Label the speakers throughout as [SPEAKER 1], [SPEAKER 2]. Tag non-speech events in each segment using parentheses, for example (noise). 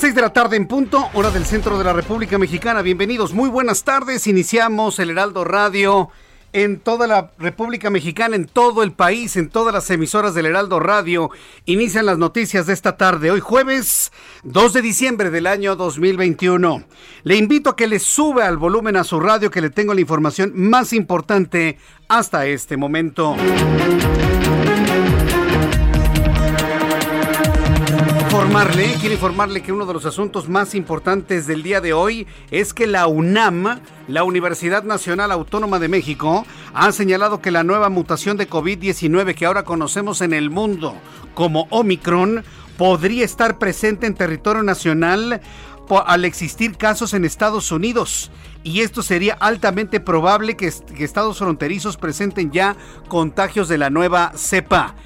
[SPEAKER 1] Las 6 de la tarde en punto, hora del centro de la República Mexicana. Bienvenidos, muy buenas tardes. Iniciamos el Heraldo Radio en toda la República Mexicana, en todo el país, en todas las emisoras del Heraldo Radio. Inician las noticias de esta tarde, hoy jueves 2 de diciembre del año 2021. Le invito a que le suba al volumen a su radio que le tengo la información más importante hasta este momento. Quiero informarle que uno de los asuntos más importantes del día de hoy es que la UNAM, la Universidad Nacional Autónoma de México, ha señalado que la nueva mutación de COVID-19 que ahora conocemos en el mundo como Omicron podría estar presente en territorio nacional al existir casos en Estados Unidos. Y esto sería altamente probable que estados fronterizos presenten ya contagios de la nueva cepa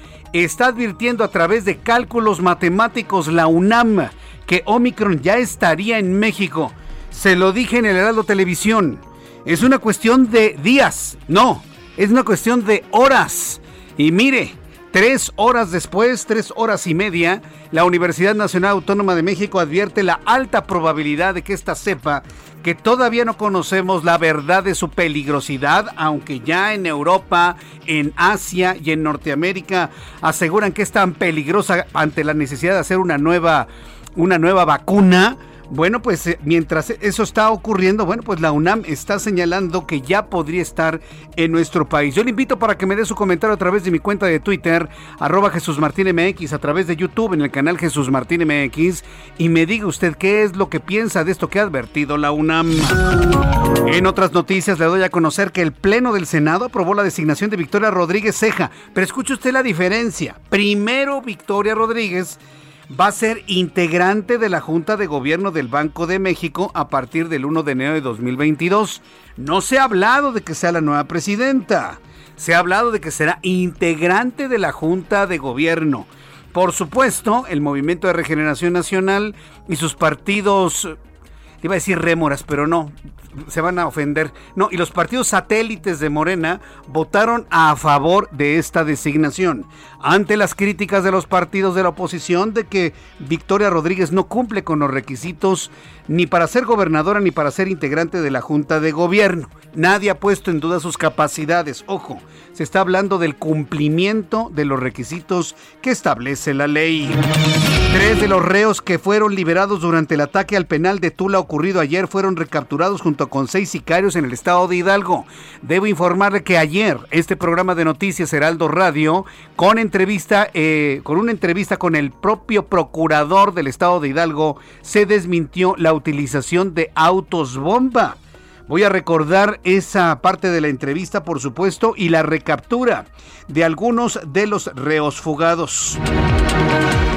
[SPEAKER 1] está advirtiendo a través de cálculos matemáticos la UNAM que Omicron ya estaría en México. Se lo dije en el Heraldo Televisión. Es una cuestión de días, no, es una cuestión de horas. Y mire, tres horas después, tres horas y media, la Universidad Nacional Autónoma de México advierte la alta probabilidad de que esta cepa que todavía no conocemos la verdad de su peligrosidad, aunque ya en Europa, en Asia y en Norteamérica aseguran que es tan peligrosa ante la necesidad de hacer una nueva, una nueva vacuna bueno, pues eh, mientras eso está ocurriendo, bueno, pues la UNAM está señalando que ya podría estar en nuestro país. Yo le invito para que me dé su comentario a través de mi cuenta de Twitter, arroba Jesús Martín MX, a través de YouTube en el canal Jesús Martín MX, y me diga usted qué es lo que piensa de esto que ha advertido la UNAM. En otras noticias le doy a conocer que el Pleno del Senado aprobó la designación de Victoria Rodríguez Ceja, pero escuche usted la diferencia. Primero Victoria Rodríguez va a ser integrante de la Junta de Gobierno del Banco de México a partir del 1 de enero de 2022. No se ha hablado de que sea la nueva presidenta. Se ha hablado de que será integrante de la Junta de Gobierno. Por supuesto, el Movimiento de Regeneración Nacional y sus partidos, iba a decir rémoras, pero no, se van a ofender. No, y los partidos satélites de Morena votaron a favor de esta designación. Ante las críticas de los partidos de la oposición de que Victoria Rodríguez no cumple con los requisitos ni para ser gobernadora ni para ser integrante de la Junta de Gobierno. Nadie ha puesto en duda sus capacidades. Ojo, se está hablando del cumplimiento de los requisitos que establece la ley. Tres de los reos que fueron liberados durante el ataque al penal de Tula ocurrido ayer fueron recapturados junto con seis sicarios en el estado de Hidalgo. Debo informarle que ayer este programa de noticias Heraldo Radio, con entrevista, eh, con una entrevista con el propio procurador del estado de Hidalgo, se desmintió la utilización de autos bomba. Voy a recordar esa parte de la entrevista, por supuesto, y la recaptura de algunos de los reos fugados.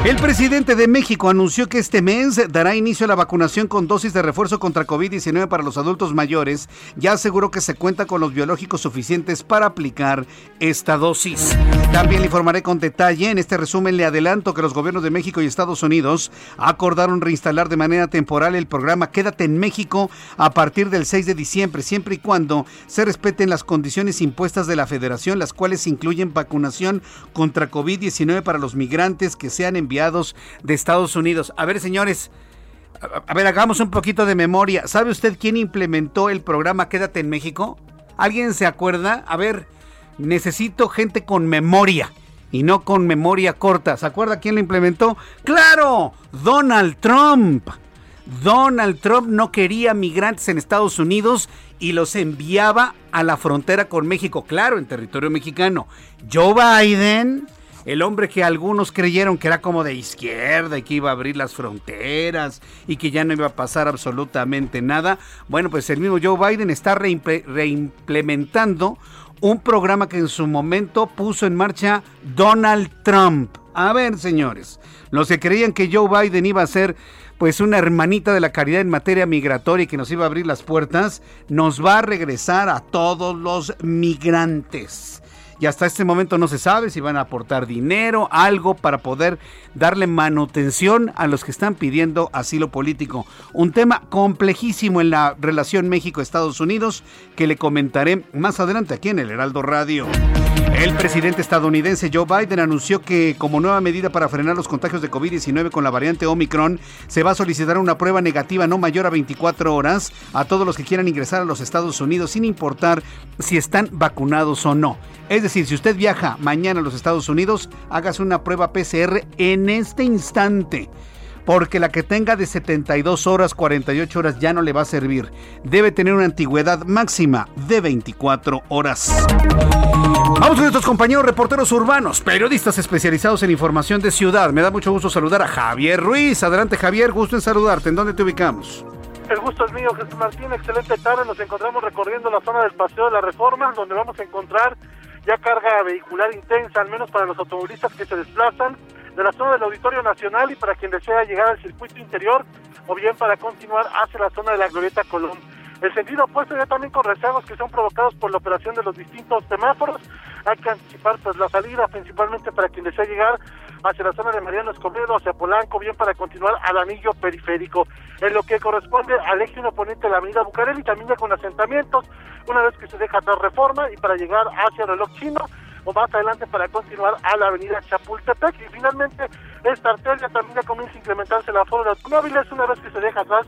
[SPEAKER 1] El presidente de México anunció que este mes dará inicio a la vacunación con dosis de refuerzo contra COVID-19 para los adultos mayores. Ya aseguró que se cuenta con los biológicos suficientes para aplicar esta dosis. También le informaré con detalle. En este resumen le adelanto que los gobiernos de México y Estados Unidos acordaron reinstalar de manera temporal el programa Quédate en México a partir del 6 de diciembre, siempre y cuando se respeten las condiciones impuestas de la federación, las cuales incluyen vacunación contra COVID-19 para los migrantes que sean enviados de Estados Unidos. A ver, señores, a, ver, hagamos un poquito de memoria. ¿Sabe usted quién implementó el programa Quédate en México? ¿Alguien se acuerda? A ver, necesito gente con memoria y no con memoria corta. ¿Se acuerda quién lo implementó? ¡Claro! Donald Trump. Donald Trump no quería migrantes en Estados Unidos y los enviaba a la frontera con México, claro, en territorio mexicano. Joe Biden, el hombre que algunos creyeron que era como de izquierda y que iba a abrir las fronteras y que ya no iba a pasar absolutamente nada. Bueno, pues el mismo Joe Biden está reimplementando un programa que en su momento puso en marcha Donald Trump. A ver, señores, los que creían que Joe Biden iba a ser pues una hermanita de la caridad en materia migratoria y que nos iba a abrir las puertas, nos va a regresar a todos los migrantes y hasta este momento no se sabe si van a aportar dinero, algo para poder darle manutención a los que están pidiendo asilo político. Un tema complejísimo en la relación México-Estados Unidos que le comentaré más adelante aquí en el Heraldo Radio. El presidente estadounidense Joe Biden anunció que como nueva medida para frenar los contagios de COVID-19 con la variante Omicron, se va a solicitar una prueba negativa no mayor a 24 horas a todos los que quieran ingresar a los Estados Unidos sin importar si están vacunados o no. Es decir, si usted viaja mañana a los Estados Unidos, hágase una prueba PCR en este instante porque la que tenga de 72 horas, 48 horas ya no le va a servir. Debe tener una antigüedad máxima de 24 horas. Vamos con nuestros compañeros reporteros urbanos, periodistas especializados en información de ciudad. Me da mucho gusto saludar a Javier Ruiz. Adelante Javier, gusto en saludarte. ¿En dónde te ubicamos?
[SPEAKER 2] El gusto es mío, Jesús Martín. Excelente tarde. Nos encontramos recorriendo la zona del Paseo de la Reforma, donde vamos a encontrar ya carga vehicular intensa, al menos para los automovilistas que se desplazan de la zona del Auditorio Nacional y para quien desea llegar al circuito interior o bien para continuar hacia la zona de la Glorieta Colón. El sentido opuesto ya también con rezagos que son provocados por la operación de los distintos semáforos. Hay que anticipar pues la salida principalmente para quien desea llegar hacia la zona de Mariano Escobedo, hacia Polanco, bien para continuar al anillo periférico. En lo que corresponde al eje 1 poniente de la avenida Bucareli, también ya con asentamientos, una vez que se deja atrás reforma y para llegar hacia el reloj chino, o más adelante para continuar a la avenida Chapultepec. Y finalmente, esta arteria también ya comienza a incrementarse la forma de automóviles una vez que se deja atrás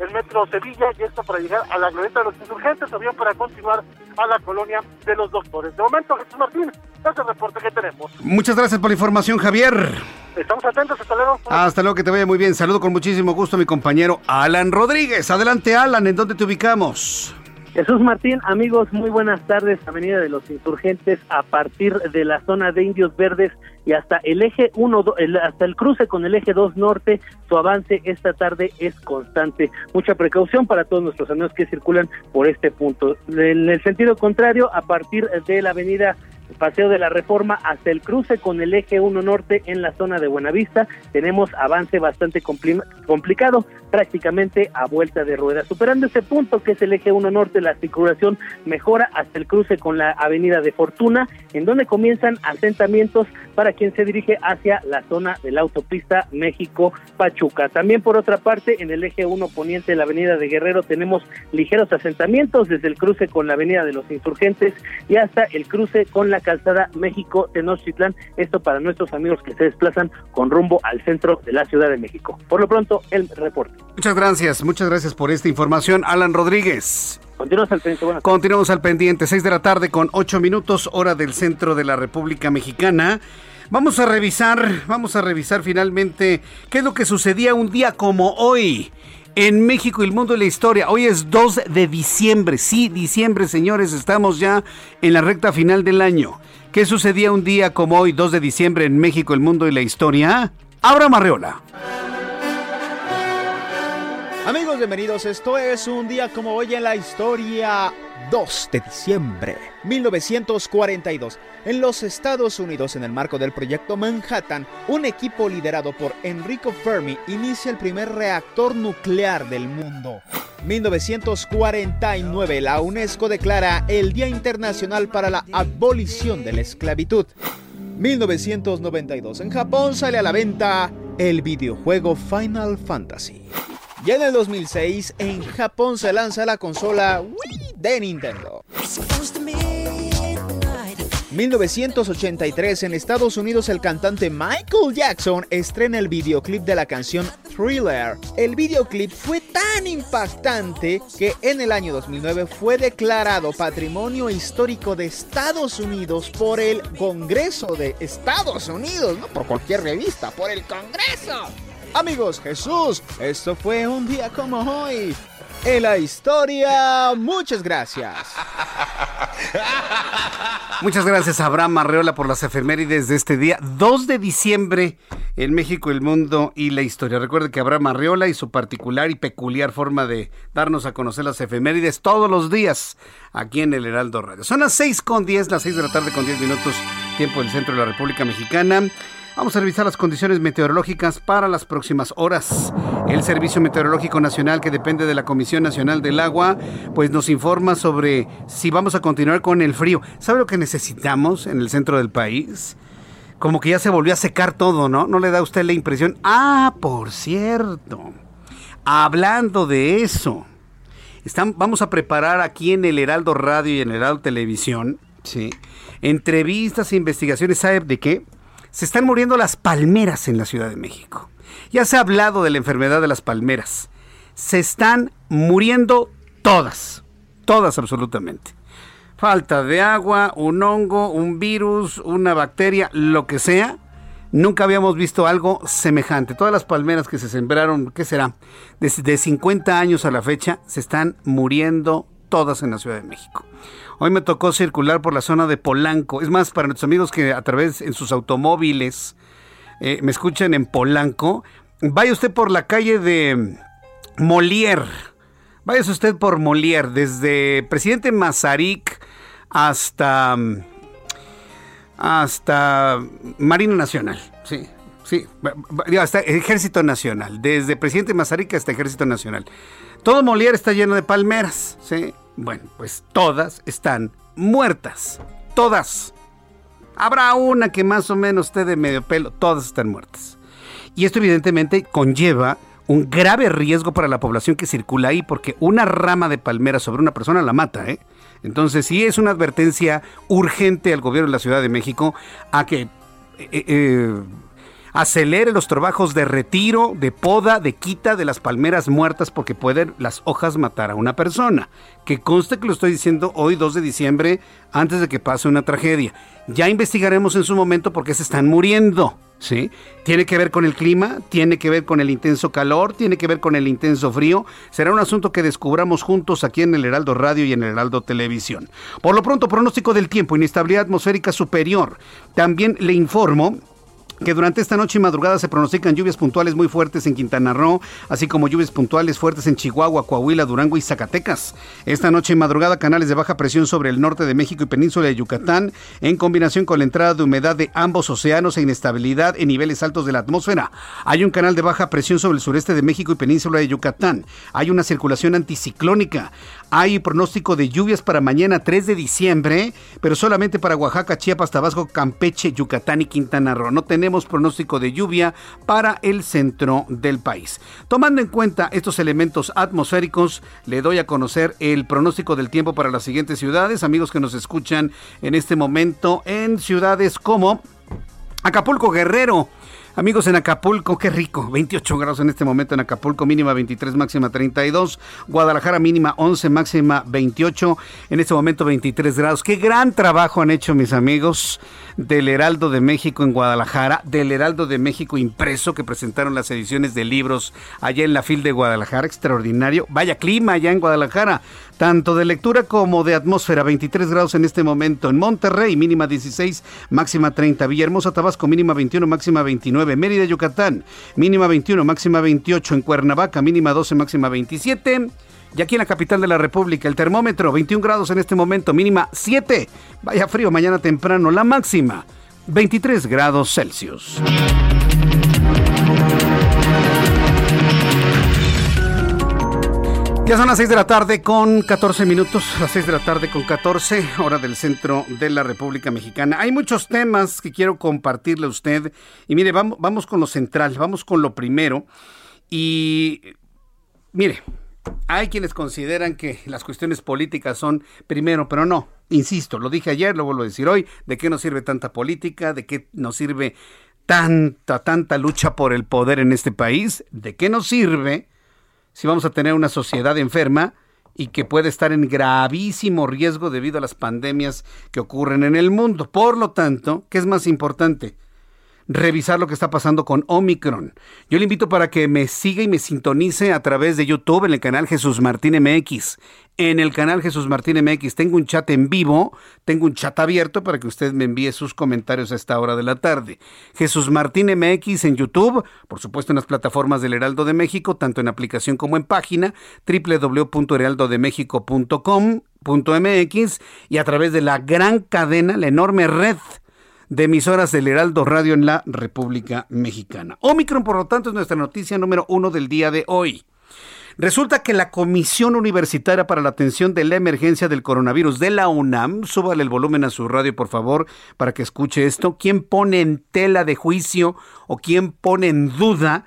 [SPEAKER 2] el metro Sevilla y esto para llegar a la glorieta de los insurgentes o bien para continuar a la colonia de los doctores. De momento, Jesús Martín, es el reporte que tenemos.
[SPEAKER 1] Muchas gracias por la información, Javier.
[SPEAKER 2] Estamos atentos, hasta luego.
[SPEAKER 1] Hasta luego, que te vaya muy bien. Saludo con muchísimo gusto a mi compañero Alan Rodríguez. Adelante, Alan, ¿en dónde te ubicamos?
[SPEAKER 3] Jesús Martín, amigos, muy buenas tardes. Avenida de los Insurgentes a partir de la zona de Indios Verdes y hasta el eje 1, hasta el cruce con el eje 2 norte, su avance esta tarde es constante. Mucha precaución para todos nuestros amigos que circulan por este punto. En el sentido contrario, a partir de la avenida Paseo de la Reforma hasta el cruce con el eje 1 norte en la zona de Buenavista. Tenemos avance bastante complicado, prácticamente a vuelta de rueda. Superando ese punto que es el eje 1 norte, la circulación mejora hasta el cruce con la avenida de Fortuna, en donde comienzan asentamientos para quien se dirige hacia la zona de la autopista México-Pachuca. También por otra parte, en el eje 1 poniente de la avenida de Guerrero tenemos ligeros asentamientos desde el cruce con la avenida de los Insurgentes y hasta el cruce con la calzada México Tenochtitlán, esto para nuestros amigos que se desplazan con rumbo al centro de la Ciudad de México. Por lo pronto, el reporte.
[SPEAKER 1] Muchas gracias, muchas gracias por esta información, Alan Rodríguez.
[SPEAKER 3] Continuamos al pendiente.
[SPEAKER 1] Continuamos al pendiente, 6 de la tarde con 8 minutos, hora del centro de la República Mexicana. Vamos a revisar, vamos a revisar finalmente qué es lo que sucedía un día como hoy en México y el mundo de la historia. Hoy es 2 de diciembre. Sí, diciembre, señores, estamos ya en la recta final del año. ¿Qué sucedía un día como hoy, 2 de diciembre, en México, el mundo y la historia? Abra Marreola.
[SPEAKER 4] Amigos, bienvenidos. Esto es un día como hoy en la historia 2 de diciembre 1942. En los Estados Unidos, en el marco del proyecto Manhattan, un equipo liderado por Enrico Fermi inicia el primer reactor nuclear del mundo. 1949, la UNESCO declara el Día Internacional para la Abolición de la Esclavitud. 1992, en Japón sale a la venta el videojuego Final Fantasy. Y en el 2006, en Japón se lanza la consola Wii de Nintendo. 1983 en Estados Unidos el cantante Michael Jackson estrena el videoclip de la canción Thriller. El videoclip fue tan impactante que en el año 2009 fue declarado Patrimonio Histórico de Estados Unidos por el Congreso de Estados Unidos, no por cualquier revista, por el Congreso. Amigos, Jesús, esto fue un día como hoy en la historia. Muchas gracias.
[SPEAKER 1] Muchas gracias a Abraham Arreola por las efemérides de este día, 2 de diciembre, en México, el mundo y la historia. Recuerde que Abraham Arreola y su particular y peculiar forma de darnos a conocer las efemérides todos los días aquí en el Heraldo Radio. Son las 6 con 10, las 6 de la tarde con 10 minutos, tiempo del centro de la República Mexicana. Vamos a revisar las condiciones meteorológicas para las próximas horas. El Servicio Meteorológico Nacional, que depende de la Comisión Nacional del Agua, pues nos informa sobre si vamos a continuar con el frío. ¿Sabe lo que necesitamos en el centro del país? Como que ya se volvió a secar todo, ¿no? ¿No le da a usted la impresión? Ah, por cierto. Hablando de eso, están, vamos a preparar aquí en el Heraldo Radio y en el Heraldo Televisión, ¿sí? Entrevistas e investigaciones, ¿sabe de qué? Se están muriendo las palmeras en la Ciudad de México. Ya se ha hablado de la enfermedad de las palmeras. Se están muriendo todas, todas absolutamente. Falta de agua, un hongo, un virus, una bacteria, lo que sea. Nunca habíamos visto algo semejante. Todas las palmeras que se sembraron, ¿qué será? Desde 50 años a la fecha, se están muriendo todas en la Ciudad de México. Hoy me tocó circular por la zona de Polanco. Es más, para nuestros amigos que a través en sus automóviles eh, me escuchan en Polanco, vaya usted por la calle de Molière. Vaya usted por Molière, desde Presidente Mazarik hasta hasta Marina Nacional. Sí, sí, hasta Ejército Nacional, desde Presidente Mazarik hasta Ejército Nacional. Todo Molière está lleno de palmeras, ¿sí? Bueno, pues todas están muertas. Todas. Habrá una que más o menos esté de medio pelo. Todas están muertas. Y esto evidentemente conlleva un grave riesgo para la población que circula ahí, porque una rama de palmera sobre una persona la mata, ¿eh? Entonces sí es una advertencia urgente al gobierno de la Ciudad de México a que eh, eh, acelere los trabajos de retiro, de poda, de quita de las palmeras muertas porque pueden las hojas matar a una persona. Que conste que lo estoy diciendo hoy 2 de diciembre antes de que pase una tragedia. Ya investigaremos en su momento por qué se están muriendo. ¿Sí? Tiene que ver con el clima, tiene que ver con el intenso calor, tiene que ver con el intenso frío. Será un asunto que descubramos juntos aquí en el Heraldo Radio y en el Heraldo Televisión. Por lo pronto, pronóstico del tiempo, inestabilidad atmosférica superior. También le informo que durante esta noche y madrugada se pronostican lluvias puntuales muy fuertes en Quintana Roo, así como lluvias puntuales fuertes en Chihuahua, Coahuila, Durango y Zacatecas. Esta noche y madrugada canales de baja presión sobre el norte de México y península de Yucatán, en combinación con la entrada de humedad de ambos océanos e inestabilidad en niveles altos de la atmósfera. Hay un canal de baja presión sobre el sureste de México y península de Yucatán. Hay una circulación anticiclónica. Hay pronóstico de lluvias para mañana 3 de diciembre, pero solamente para Oaxaca, Chiapas, Tabasco, Campeche, Yucatán y Quintana Roo. No tenemos pronóstico de lluvia para el centro del país. Tomando en cuenta estos elementos atmosféricos, le doy a conocer el pronóstico del tiempo para las siguientes ciudades. Amigos que nos escuchan en este momento en ciudades como Acapulco, Guerrero, Amigos en Acapulco, qué rico. 28 grados en este momento en Acapulco, mínima 23, máxima 32. Guadalajara, mínima 11, máxima 28. En este momento 23 grados. Qué gran trabajo han hecho mis amigos del Heraldo de México en Guadalajara, del Heraldo de México impreso que presentaron las ediciones de libros allá en la FIL de Guadalajara. Extraordinario. Vaya clima allá en Guadalajara tanto de lectura como de atmósfera, 23 grados en este momento. En Monterrey, mínima 16, máxima 30. Villahermosa, Tabasco, mínima 21, máxima 29. Mérida, Yucatán, mínima 21, máxima 28. En Cuernavaca, mínima 12, máxima 27. Y aquí en la capital de la República, el termómetro, 21 grados en este momento, mínima 7. Vaya frío mañana temprano, la máxima, 23 grados Celsius. Ya son las 6 de la tarde con 14 minutos, las 6 de la tarde con 14, hora del centro de la República Mexicana. Hay muchos temas que quiero compartirle a usted. Y mire, vamos, vamos con lo central, vamos con lo primero. Y mire, hay quienes consideran que las cuestiones políticas son primero, pero no, insisto, lo dije ayer, lo vuelvo a decir hoy, ¿de qué nos sirve tanta política? ¿De qué nos sirve tanta, tanta lucha por el poder en este país? ¿De qué nos sirve si vamos a tener una sociedad enferma y que puede estar en gravísimo riesgo debido a las pandemias que ocurren en el mundo? Por lo tanto, ¿qué es más importante? Revisar lo que está pasando con Omicron. Yo le invito para que me siga y me sintonice a través de YouTube en el canal Jesús Martín MX. En el canal Jesús Martín MX tengo un chat en vivo, tengo un chat abierto para que usted me envíe sus comentarios a esta hora de la tarde. Jesús Martín MX en YouTube, por supuesto en las plataformas del Heraldo de México, tanto en aplicación como en página www.heraldodemexico.com.mx y a través de la gran cadena, la enorme red de emisoras del Heraldo Radio en la República Mexicana. Omicron, por lo tanto, es nuestra noticia número uno del día de hoy. Resulta que la Comisión Universitaria para la Atención de la Emergencia del Coronavirus de la UNAM, súbale el volumen a su radio por favor para que escuche esto, ¿quién pone en tela de juicio o quién pone en duda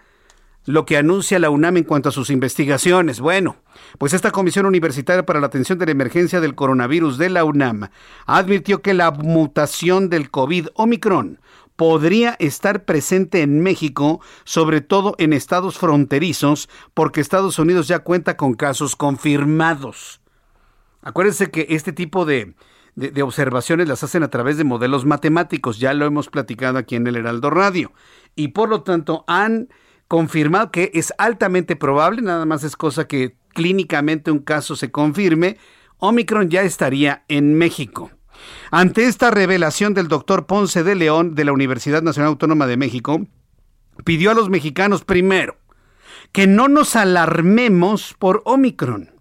[SPEAKER 1] lo que anuncia la UNAM en cuanto a sus investigaciones. Bueno, pues esta Comisión Universitaria para la Atención de la Emergencia del Coronavirus de la UNAM advirtió que la mutación del COVID Omicron podría estar presente en México, sobre todo en estados fronterizos, porque Estados Unidos ya cuenta con casos confirmados. Acuérdense que este tipo de, de, observaciones las hacen a través de modelos matemáticos, ya lo hemos platicado aquí en el Heraldo Radio, y por lo tanto han confirmado que es altamente probable, nada más es cosa que clínicamente un caso se confirme, Omicron ya estaría en México. Ante esta revelación del doctor Ponce de León de la Universidad Nacional Autónoma de México, pidió a los mexicanos primero que no nos alarmemos por Omicron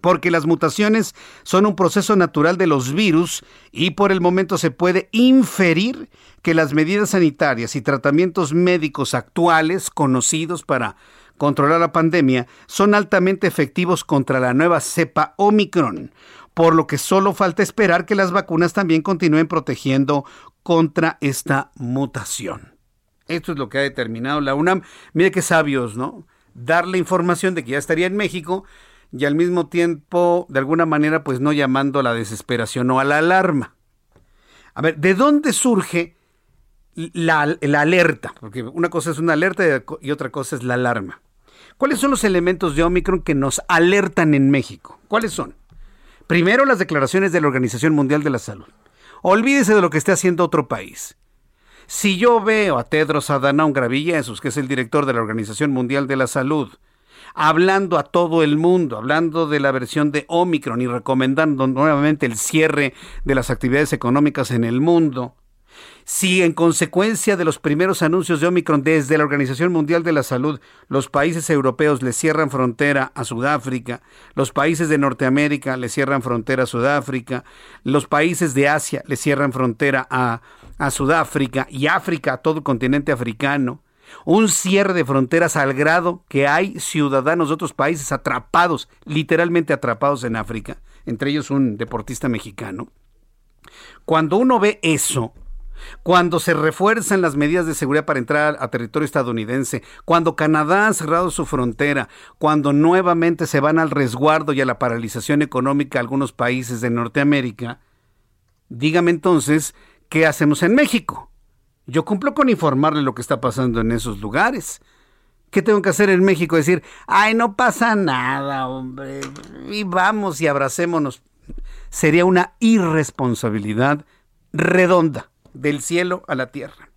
[SPEAKER 1] porque las mutaciones son un proceso natural de los virus y por el momento se puede inferir que las medidas sanitarias y tratamientos médicos actuales conocidos para controlar la pandemia son altamente efectivos contra la nueva cepa Omicron, por lo que solo falta esperar que las vacunas también continúen protegiendo contra esta mutación. Esto es lo que ha determinado la UNAM. Mire qué sabios, ¿no? Darle información de que ya estaría en México y al mismo tiempo, de alguna manera, pues no llamando a la desesperación o a la alarma. A ver, ¿de dónde surge la, alerta? Porque una cosa es una alerta y otra cosa es la alarma. ¿Cuáles son los elementos de Omicron que nos alertan en México? ¿Cuáles son? Primero, las declaraciones de la Organización Mundial de la Salud. Olvídese de lo que esté haciendo otro país. Si yo veo a Tedros Adhanom Ghebreyesus, que es el director de la Organización Mundial de la Salud, hablando a todo el mundo, hablando de la versión de Omicron y recomendando nuevamente el cierre de las actividades económicas en el mundo. Si en consecuencia de los primeros anuncios de Omicron desde la Organización Mundial de la Salud, los países europeos le cierran frontera a Sudáfrica, los países de Norteamérica le cierran frontera a Sudáfrica, los países de Asia le cierran frontera a, a Sudáfrica y África a todo el continente africano, un cierre de fronteras al grado que hay ciudadanos de otros países atrapados, literalmente atrapados en África, entre ellos un deportista mexicano. Cuando uno ve eso, cuando se refuerzan las medidas de seguridad para entrar a territorio estadounidense, cuando Canadá ha cerrado su frontera, cuando nuevamente se van al resguardo y a la paralización económica algunos países de Norteamérica, dígame entonces, ¿qué hacemos en México? Yo cumplo con informarle lo que está pasando en esos lugares. ¿Qué tengo que hacer en México? Decir, ay, no pasa nada, hombre, y vamos y abracémonos. Sería una irresponsabilidad redonda del cielo a la tierra.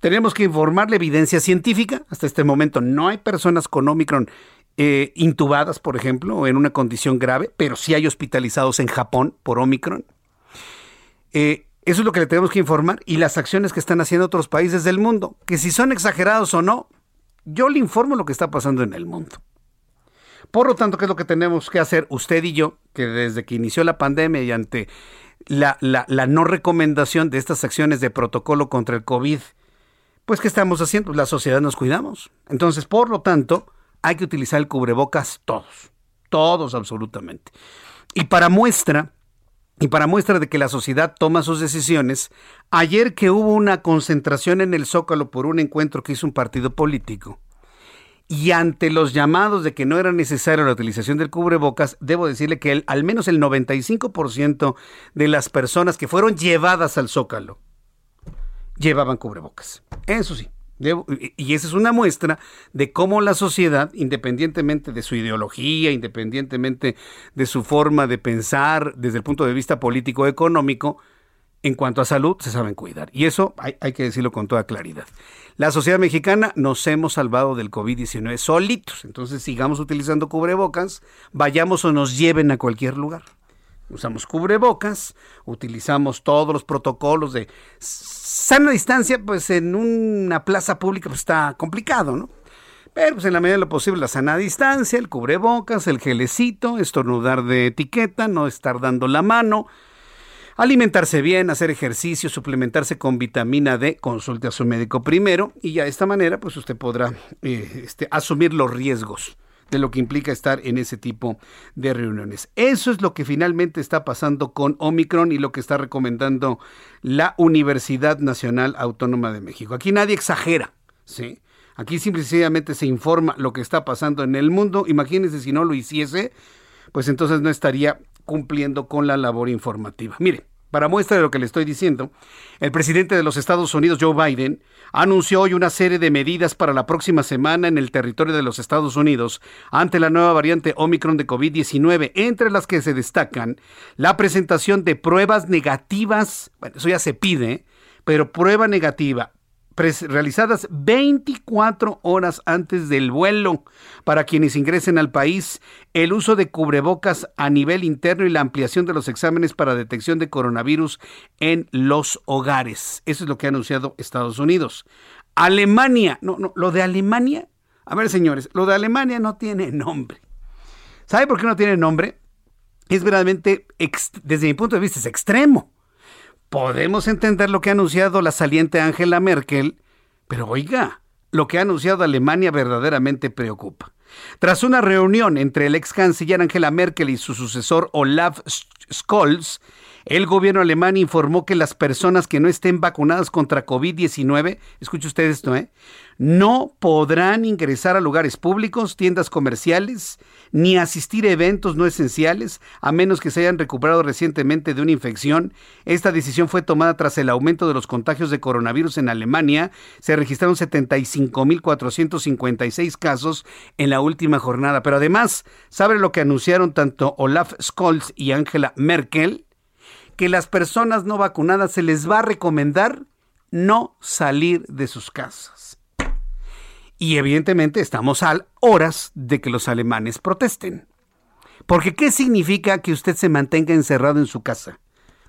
[SPEAKER 1] Tenemos que informarle evidencia científica. Hasta este momento no hay personas con Omicron eh, intubadas, por ejemplo, o en una condición grave, pero sí hay hospitalizados en Japón por Omicron. Eh, eso es lo que le tenemos que informar y las acciones que están haciendo otros países del mundo, que si son exagerados o no, yo le informo lo que está pasando en el mundo. Por lo tanto, ¿qué es lo que tenemos que hacer usted y yo, que desde que inició la pandemia y ante la, no recomendación de estas acciones de protocolo contra el COVID, pues ¿qué estamos haciendo? La sociedad nos cuidamos. Entonces, por lo tanto, hay que utilizar el cubrebocas todos, todos absolutamente. Y para muestra, y para muestra de que la sociedad toma sus decisiones, ayer que hubo una concentración en el Zócalo por un encuentro que hizo un partido político, Y ante los llamados de que no era necesaria la utilización del cubrebocas, debo decirle que el, al menos el 95% de las personas que fueron llevadas al Zócalo llevaban cubrebocas. Eso sí. Y esa es una muestra de cómo la sociedad, independientemente de su ideología, independientemente de su forma de pensar desde el punto de vista político-económico, en cuanto a salud, se saben cuidar. Y eso hay, hay que decirlo con toda claridad. La sociedad mexicana nos hemos salvado del COVID-19 solitos. Entonces sigamos utilizando cubrebocas, vayamos o nos lleven a cualquier lugar. Usamos cubrebocas, utilizamos todos los protocolos de sana distancia, pues en una plaza pública pues está complicado, ¿no? Pero pues en la medida de lo posible la sana distancia, el cubrebocas, el gelecito, estornudar de etiqueta, no estar dando la mano, alimentarse bien, hacer ejercicio, suplementarse con vitamina D, consulte a su médico primero y ya de esta manera pues usted podrá eh, este, asumir los riesgos de lo que implica estar en ese tipo de reuniones. Eso es lo que finalmente está pasando con Omicron y lo que está recomendando la Universidad Nacional Autónoma de México. Aquí nadie exagera, ¿sí? Aquí simplemente se informa lo que está pasando en el mundo. Imagínense si no lo hiciese, pues entonces no estaría cumpliendo con la labor informativa. Mire, para muestra de lo que le estoy diciendo, el presidente de los Estados Unidos, Joe Biden, anunció hoy una serie de medidas para la próxima semana en el territorio de los Estados Unidos ante la nueva variante Omicron de COVID-19, entre las que se destacan la presentación de pruebas negativas, bueno, eso ya se pide, pero prueba negativa realizadas 24 horas antes del vuelo para quienes ingresen al país, el uso de cubrebocas a nivel interno y la ampliación de los exámenes para detección de coronavirus en los hogares. Eso es lo que ha anunciado Estados Unidos. Alemania, no, no, lo de Alemania, a ver señores, lo de Alemania no tiene nombre. ¿Sabe por qué no tiene nombre? Es verdaderamente, desde mi punto de vista, es extremo podemos entender lo que ha anunciado la saliente Angela Merkel, pero oiga, lo que ha anunciado Alemania verdaderamente preocupa. Tras una reunión entre el ex canciller Angela Merkel y su sucesor Olaf Scholz, el gobierno alemán informó que las personas que no estén vacunadas contra COVID-19, escuche usted esto, ¿eh? No podrán ingresar a lugares públicos, tiendas comerciales, ni asistir a eventos no esenciales, a menos que se hayan recuperado recientemente de una infección. Esta decisión fue tomada tras el aumento de los contagios de coronavirus en Alemania. Se registraron 75.456 casos en la última jornada. Pero además, ¿sabe lo que anunciaron tanto Olaf Scholz y Angela Merkel? que las personas no vacunadas se les va a recomendar no salir de sus casas. Y evidentemente estamos a horas de que los alemanes protesten. Porque ¿qué significa que usted se mantenga encerrado en su casa?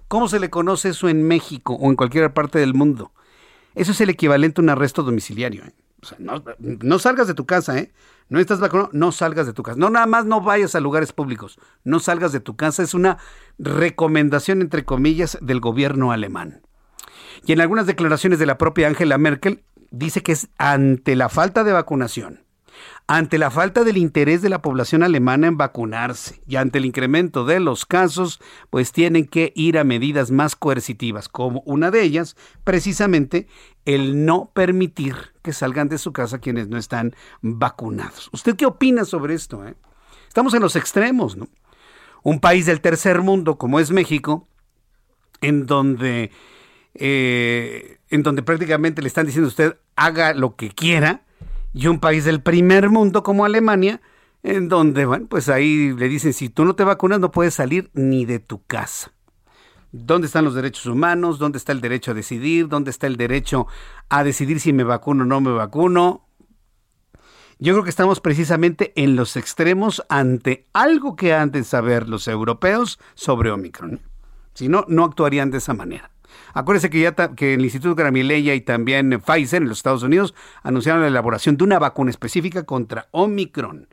[SPEAKER 1] ¿Cómo se le conoce eso en México o en cualquier parte del mundo? Eso es el equivalente a un arresto domiciliario. ¿eh? no, salgas de tu casa, ¿eh? No estás vacunado, no salgas de tu casa. No, nada más no vayas a lugares públicos. No salgas de tu casa. Es una recomendación, entre comillas, del gobierno alemán. Y en algunas declaraciones de la propia Angela Merkel, dice que es ante la falta de vacunación ante la falta del interés de la población alemana en vacunarse y ante el incremento de los casos, pues tienen que ir a medidas más coercitivas, como una de ellas, precisamente, el no permitir que salgan de su casa quienes no están vacunados. ¿Usted qué opina sobre esto? Eh? Estamos en los extremos, ¿no? Un país del tercer mundo como es México, en donde, eh, en donde prácticamente le están diciendo a usted haga lo que quiera, y un país del primer mundo como Alemania, en donde, bueno, pues ahí le dicen, si tú no te vacunas no puedes salir ni de tu casa. ¿Dónde están los derechos humanos? ¿Dónde está el derecho a decidir? ¿Dónde está el derecho a decidir si me vacuno o no me vacuno? Yo creo que estamos precisamente en los extremos ante algo que han de saber los europeos sobre Omicron. Si no, no actuarían de esa manera. Acuérdense que ya que el Instituto Gramileya y también Pfizer en los Estados Unidos anunciaron la elaboración de una vacuna específica contra Omicron.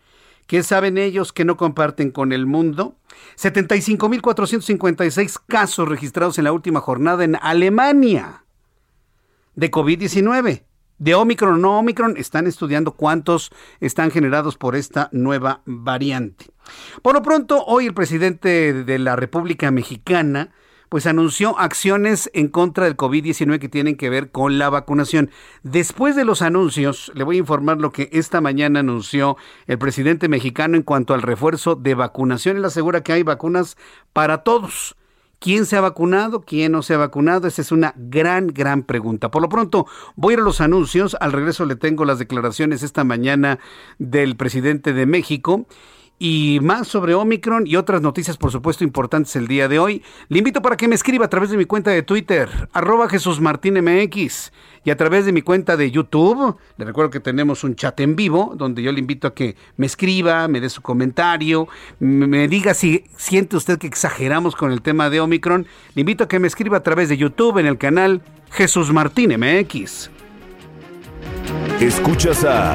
[SPEAKER 1] ¿Qué saben ellos que no comparten con el mundo? 75.456 casos registrados en la última jornada en Alemania de COVID-19. De Omicron o no Omicron, están estudiando cuántos están generados por esta nueva variante. Por lo pronto, hoy el presidente de la República Mexicana pues anunció acciones en contra del COVID-19 que tienen que ver con la vacunación. Después de los anuncios, le voy a informar lo que esta mañana anunció el presidente mexicano en cuanto al refuerzo de vacunación. Él asegura que hay vacunas para todos. ¿Quién se ha vacunado? ¿Quién no se ha vacunado? Esa es una gran, gran pregunta. Por lo pronto, voy a ir a los anuncios. Al regreso le tengo las declaraciones esta mañana del presidente de México y más sobre Omicron y otras noticias, por supuesto, importantes el día de hoy. Le invito para que me escriba a través de mi cuenta de Twitter, arroba Jesús MX, y a través de mi cuenta de YouTube. Le recuerdo que tenemos un chat en vivo, donde yo le invito a que me escriba, me dé su comentario, me diga si siente usted que exageramos con el tema de Omicron. Le invito a que me escriba a través de YouTube en el canal Jesús Martín MX.
[SPEAKER 5] Escuchas a...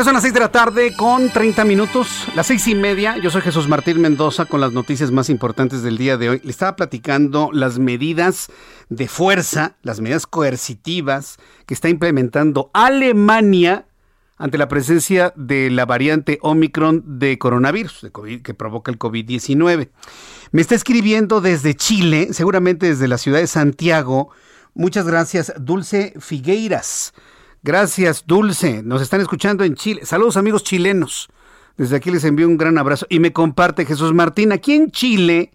[SPEAKER 1] Ya son las 6 de la tarde con 30 minutos, las seis y media. Yo soy Jesús Martín Mendoza con las noticias más importantes del día de hoy. Le estaba platicando las medidas de fuerza, las medidas coercitivas que está implementando Alemania ante la presencia de la variante Omicron de coronavirus de que provoca el COVID-19. Me está escribiendo desde Chile, seguramente desde la ciudad de Santiago. Muchas gracias, Dulce Figueiras. Gracias, Dulce. Nos están escuchando en Chile. Saludos, amigos chilenos. Desde aquí les envío un gran abrazo. Y me comparte Jesús Martín. Aquí en Chile,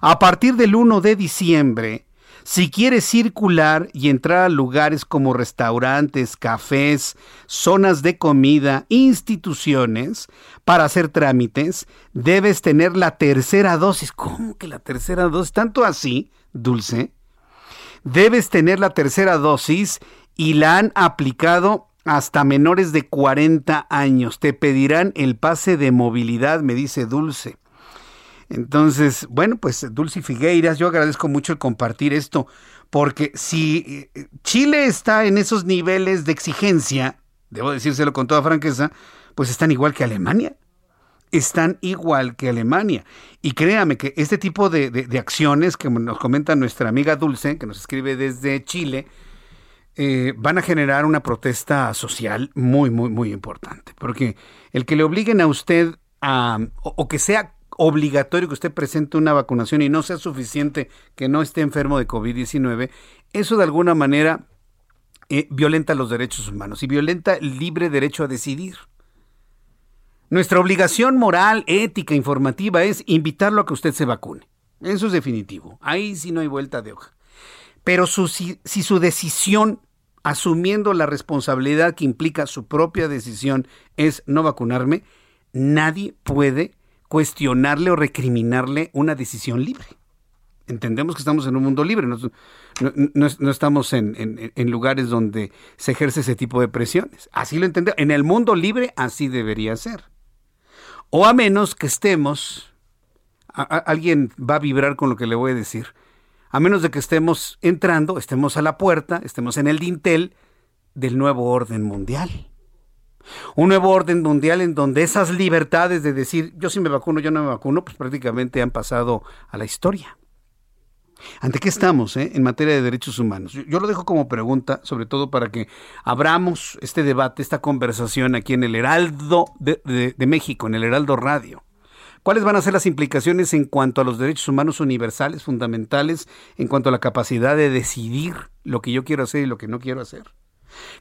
[SPEAKER 1] a partir del 1 de diciembre, si quieres circular y entrar a lugares como restaurantes, cafés, zonas de comida, instituciones, para hacer trámites, debes tener la tercera dosis. ¿Cómo que la tercera dosis? Tanto así, Dulce. Debes tener la tercera dosis y la han aplicado hasta menores de 40 años. Te pedirán el pase de movilidad, me dice Dulce. Entonces, bueno, pues Dulce Figueiras, yo agradezco mucho el compartir esto, porque si eh, Chile está en esos niveles de exigencia, debo decírselo con toda franqueza, pues están igual que Alemania. Están igual que Alemania. Y créame que este tipo de, de acciones que nos comenta nuestra amiga Dulce, que nos escribe desde Chile, eh, van a generar una protesta social muy, muy, muy importante. Porque el que le obliguen a usted a, o, que sea obligatorio que usted presente una vacunación y no sea suficiente que no esté enfermo de COVID-19, eso de alguna manera eh, violenta los derechos humanos y violenta el libre derecho a decidir. Nuestra obligación moral, ética, informativa es invitarlo a que usted se vacune. Eso es definitivo. Ahí sí no hay vuelta de hoja. Pero si, si su decisión, asumiendo la responsabilidad que implica su propia decisión, es no vacunarme, nadie puede cuestionarle o recriminarle una decisión libre. Entendemos que estamos en un mundo libre, no, estamos en, en, lugares donde se ejerce ese tipo de presiones. Así lo entendemos. En el mundo libre así debería ser. O a menos que estemos, alguien va a vibrar con lo que le voy a decir, a menos de que estemos entrando, estemos a la puerta, estemos en el dintel del nuevo orden mundial. Un nuevo orden mundial en donde esas libertades de decir yo sí me vacuno, yo no me vacuno, pues prácticamente han pasado a la historia. ¿Ante qué estamos eh, en materia de derechos humanos? Yo, lo dejo como pregunta, sobre todo para que abramos este debate, esta conversación aquí en el Heraldo de México, en el Heraldo Radio. ¿Cuáles van a ser las implicaciones en cuanto a los derechos humanos universales, fundamentales, en cuanto a la capacidad de decidir lo que yo quiero hacer y lo que no quiero hacer?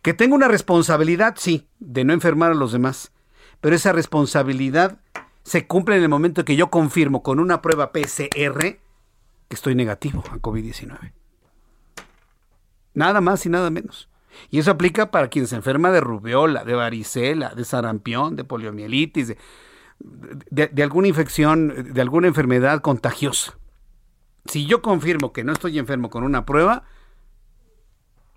[SPEAKER 1] Que tengo una responsabilidad, sí, de no enfermar a los demás, pero esa responsabilidad se cumple en el momento que yo confirmo con una prueba PCR que estoy negativo a COVID-19. Nada más y nada menos. Y eso aplica para quien se enferma de rubiola, de varicela, de sarampión, de poliomielitis, de de, alguna infección, de alguna enfermedad contagiosa. Si yo confirmo que no estoy enfermo con una prueba,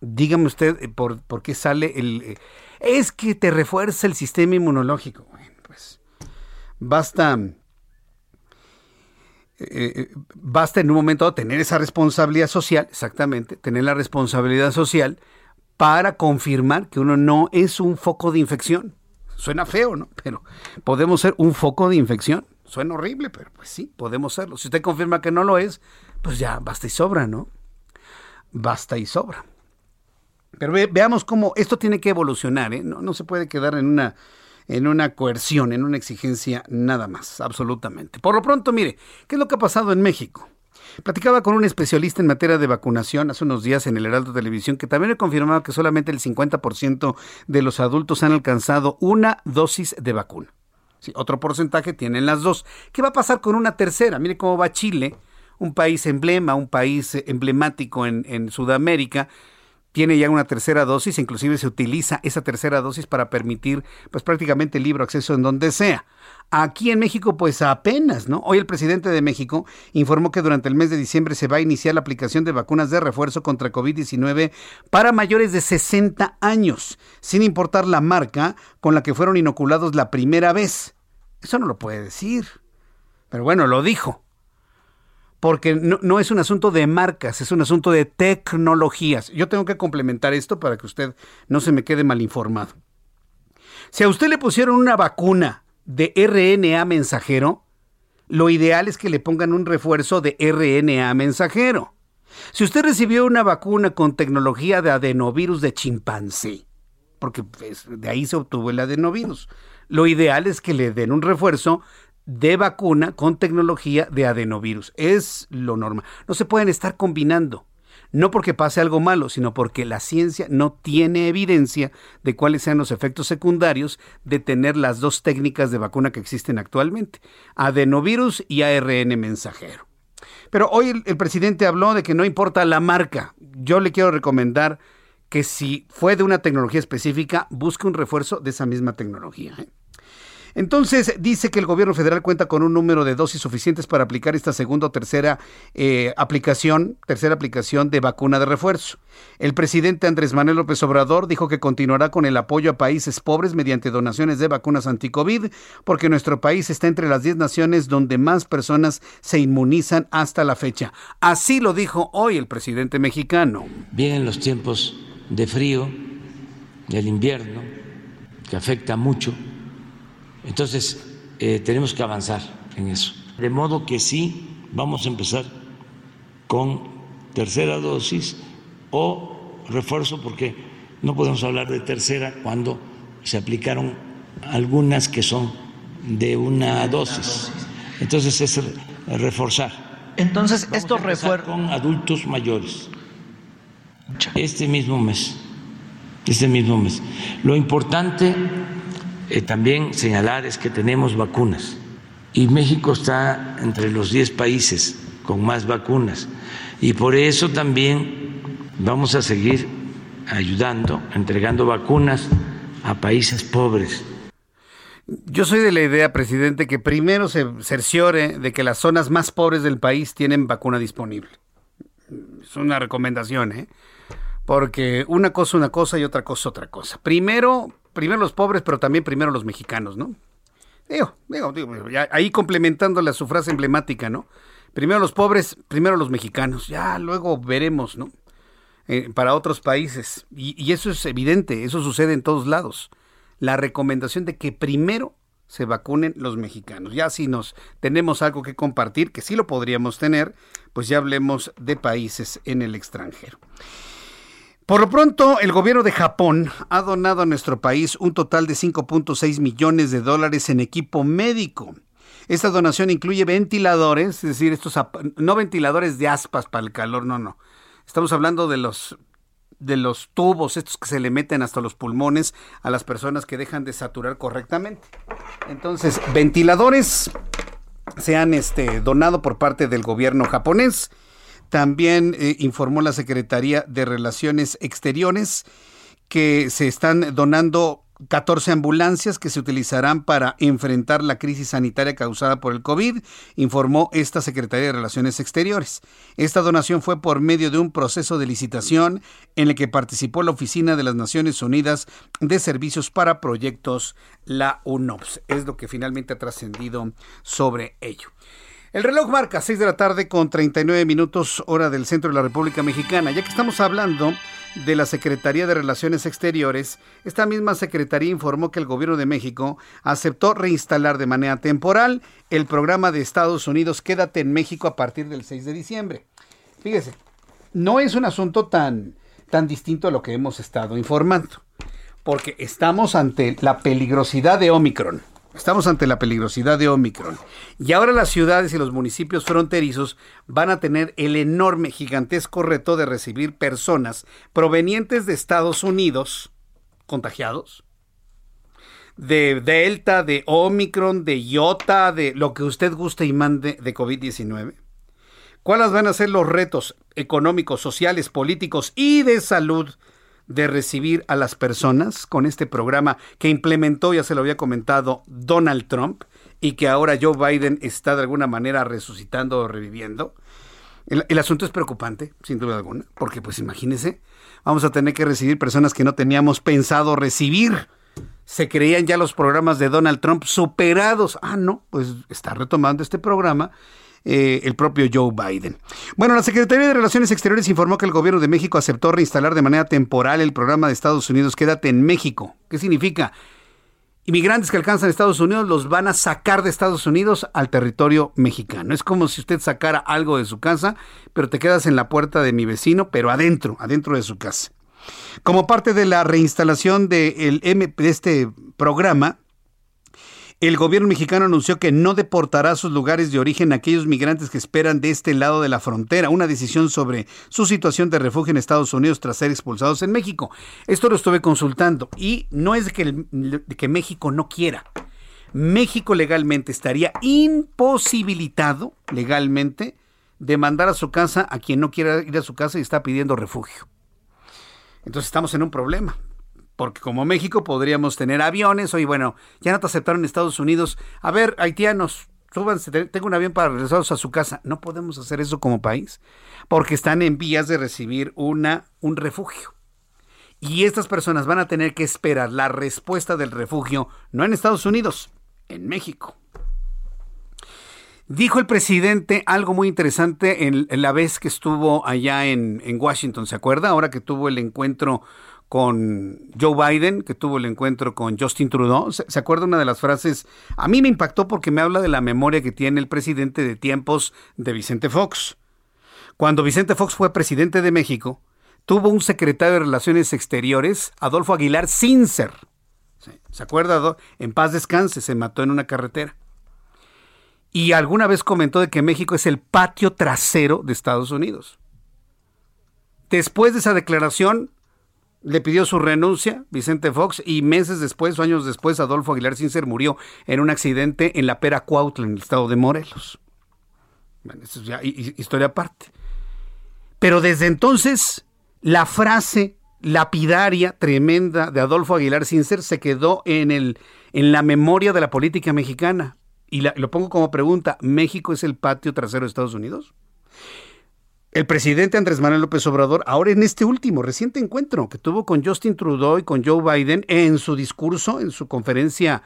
[SPEAKER 1] dígame usted eh, por, por qué sale el... Eh, es que te refuerza el sistema inmunológico. Bueno, pues basta... Eh, basta en un momento tener esa responsabilidad social, exactamente, tener la responsabilidad social para confirmar que uno no es un foco de infección. Suena feo, ¿no? Pero podemos ser un foco de infección. Suena horrible, pero pues sí, podemos serlo. Si usted confirma que no lo es, pues ya basta y sobra, ¿no? Basta y sobra. Pero veamos cómo esto tiene que evolucionar, ¿eh? No, no se puede quedar en una, en una coerción, en una exigencia nada más, absolutamente. Por lo pronto, mire, ¿qué es lo que ha pasado en México? Platicaba con un especialista en materia de vacunación hace unos días en el Heraldo Televisión que también le confirmaba que solamente el 50% de los adultos han alcanzado una dosis de vacuna. Otro porcentaje tienen las dos. ¿Qué va a pasar con una tercera? Mire cómo va Chile, un país emblema, un país emblemático en, en Sudamérica tiene ya una tercera dosis, inclusive se utiliza esa tercera dosis para permitir pues prácticamente libre acceso en donde sea. Aquí en México, pues apenas, ¿no? Hoy el presidente de México informó que durante el mes de diciembre se va a iniciar la aplicación de vacunas de refuerzo contra COVID-19 para mayores de 60 años, sin importar la marca con la que fueron inoculados la primera vez. Eso no lo puede decir. Pero bueno, lo dijo porque no, es un asunto de marcas, es un asunto de tecnologías. Yo tengo que complementar esto para que usted no se me quede mal informado. Si a usted le pusieron una vacuna de RNA mensajero, lo ideal es que le pongan un refuerzo de RNA mensajero. Si usted recibió una vacuna con tecnología de adenovirus de chimpancé, porque pues, de ahí se obtuvo el adenovirus, lo ideal es que le den un refuerzo de vacuna con tecnología de adenovirus. Es lo normal. No se pueden estar combinando. No porque pase algo malo, sino porque la ciencia no tiene evidencia de cuáles sean los efectos secundarios de tener las dos técnicas de vacuna que existen actualmente, adenovirus y ARN mensajero. Pero hoy el, presidente habló de que no importa la marca. Yo le quiero recomendar que si fue de una tecnología específica, busque un refuerzo de esa misma tecnología. ¿eh? Entonces, dice que el gobierno federal cuenta con un número de dosis suficientes para aplicar esta segunda o tercera eh, aplicación, tercera aplicación de vacuna de refuerzo. El presidente Andrés Manuel López Obrador dijo que continuará con el apoyo a países pobres mediante donaciones de vacunas anti-COVID, porque nuestro país está entre las 10 naciones donde más personas se inmunizan hasta la fecha. Así lo dijo hoy el presidente mexicano.
[SPEAKER 6] Vienen los tiempos de frío, del invierno, que afecta mucho entonces, eh, tenemos que avanzar en eso. De modo que sí, vamos a empezar con tercera dosis o refuerzo, porque no podemos hablar de tercera cuando se aplicaron algunas que son de una dosis. Entonces es reforzar.
[SPEAKER 7] Entonces estos refuerzos
[SPEAKER 6] con adultos mayores. Este mismo mes. Este mismo mes. Lo importante eh, también señalar es que tenemos vacunas y México está entre los 10 países con más vacunas y por eso también vamos a seguir ayudando, entregando vacunas a países pobres.
[SPEAKER 1] Yo soy de la idea, presidente, que primero se cerciore de que las zonas más pobres del país tienen vacuna disponible. Es una recomendación, ¿eh? Porque una cosa una cosa y otra cosa otra cosa. Primero, primero los pobres, pero también primero los mexicanos, ¿no? Digo, digo, digo ahí complementándole a su frase emblemática, ¿no? Primero los pobres, primero los mexicanos, ya luego veremos, ¿no? Eh, para otros países. Y, y eso es evidente, eso sucede en todos lados. La recomendación de que primero se vacunen los mexicanos. Ya si nos tenemos algo que compartir, que sí lo podríamos tener, pues ya hablemos de países en el extranjero. Por lo pronto, el gobierno de Japón ha donado a nuestro país un total de 5.6 millones de dólares en equipo médico. Esta donación incluye ventiladores, es decir, estos no ventiladores de aspas para el calor, no, no. Estamos hablando de los de los tubos, estos que se le meten hasta los pulmones a las personas que dejan de saturar correctamente. Entonces, ventiladores se han este, donado por parte del gobierno japonés también eh, informó la Secretaría de Relaciones Exteriores que se están donando 14 ambulancias que se utilizarán para enfrentar la crisis sanitaria causada por el COVID, informó esta Secretaría de Relaciones Exteriores. Esta donación fue por medio de un proceso de licitación en el que participó la Oficina de las Naciones Unidas de Servicios para Proyectos, la UNOPS. Es lo que finalmente ha trascendido sobre ello. El reloj marca 6 de la tarde con 39 minutos hora del centro de la República Mexicana. Ya que estamos hablando de la Secretaría de Relaciones Exteriores, esta misma Secretaría informó que el Gobierno de México aceptó reinstalar de manera temporal el programa de Estados Unidos Quédate en México a partir del 6 de diciembre. Fíjese, no es un asunto tan, tan distinto a lo que hemos estado informando, porque estamos ante la peligrosidad de Omicron. Estamos ante la peligrosidad de Omicron. Y ahora las ciudades y los municipios fronterizos van a tener el enorme, gigantesco reto de recibir personas provenientes de Estados Unidos contagiados. De Delta, de Omicron, de Iota, de lo que usted guste y mande de COVID-19. ¿Cuáles van a ser los retos económicos, sociales, políticos y de salud de recibir a las personas con este programa que implementó, ya se lo había comentado, Donald Trump y que ahora Joe Biden está de alguna manera resucitando o reviviendo. El, asunto es preocupante, sin duda alguna, porque pues imagínense, vamos a tener que recibir personas que no teníamos pensado recibir. Se creían ya los programas de Donald Trump superados. Ah, no, pues está retomando este programa eh, el propio Joe Biden. Bueno, la Secretaría de Relaciones Exteriores informó que el gobierno de México aceptó reinstalar de manera temporal el programa de Estados Unidos Quédate en México. ¿Qué significa? Inmigrantes que alcanzan Estados Unidos los van a sacar de Estados Unidos al territorio mexicano. Es como si usted sacara algo de su casa, pero te quedas en la puerta de mi vecino, pero adentro, adentro de su casa. Como parte de la reinstalación de, este programa, el gobierno mexicano anunció que no deportará a sus lugares de origen a aquellos migrantes que esperan de este lado de la frontera, una decisión sobre su situación de refugio en Estados Unidos tras ser expulsados en México. Esto lo estuve consultando y no es que, que México no quiera. México legalmente estaría imposibilitado legalmente de mandar a su casa a quien no quiera ir a su casa y está pidiendo refugio. Entonces estamos en un problema porque como México podríamos tener aviones, oye, bueno, ya no te aceptaron en Estados Unidos, a ver, haitianos, súbanse, tengo un avión para regresarlos a su casa. No podemos hacer eso como país, porque están en vías de recibir una, un refugio. Y estas personas van a tener que esperar la respuesta del refugio, no en Estados Unidos, en México. Dijo el presidente algo muy interesante en, la vez que estuvo allá en, en Washington, ¿se acuerda? Ahora que tuvo el encuentro con Joe Biden, que tuvo el encuentro con Justin Trudeau. ¿Se, acuerda una de las frases? A mí me impactó porque me habla de la memoria que tiene el presidente de tiempos de Vicente Fox. Cuando Vicente Fox fue presidente de México, tuvo un secretario de Relaciones Exteriores, Adolfo Aguilar Sincer. ¿Se acuerda? En paz descanse, se mató en una carretera. Y alguna vez comentó de que México es el patio trasero de Estados Unidos. Después de esa declaración, le pidió su renuncia Vicente Fox y meses después años después Adolfo Aguilar Cincer murió en un accidente en la Pera Cuautla, en el estado de Morelos. Bueno, eso es ya historia aparte. Pero desde entonces la frase lapidaria tremenda de Adolfo Aguilar Cincer se quedó en, el, en la memoria de la política mexicana. Y lo pongo como pregunta, ¿México es el patio trasero de Estados Unidos? El presidente Andrés Manuel López Obrador, ahora en este último reciente encuentro que tuvo con Justin Trudeau y con Joe Biden, en su discurso, en su conferencia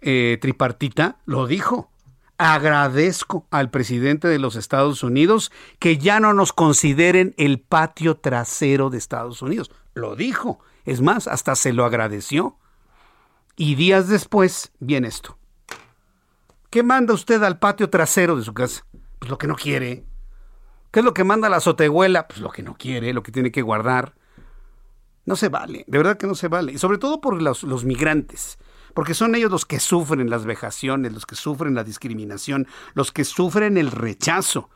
[SPEAKER 1] eh, tripartita, lo dijo. Agradezco al presidente de los Estados Unidos que ya no nos consideren el patio trasero de Estados Unidos. Lo dijo. Es más, hasta se lo agradeció. Y días después viene esto. ¿Qué manda usted al patio trasero de su casa? Pues lo que no quiere. ¿Qué es lo que manda la azotehuela? Pues lo que no quiere, lo que tiene que guardar. No se vale, de verdad que no se vale. Y sobre todo por los, los migrantes, porque son ellos los que sufren las vejaciones, los que sufren la discriminación, los que sufren el rechazo.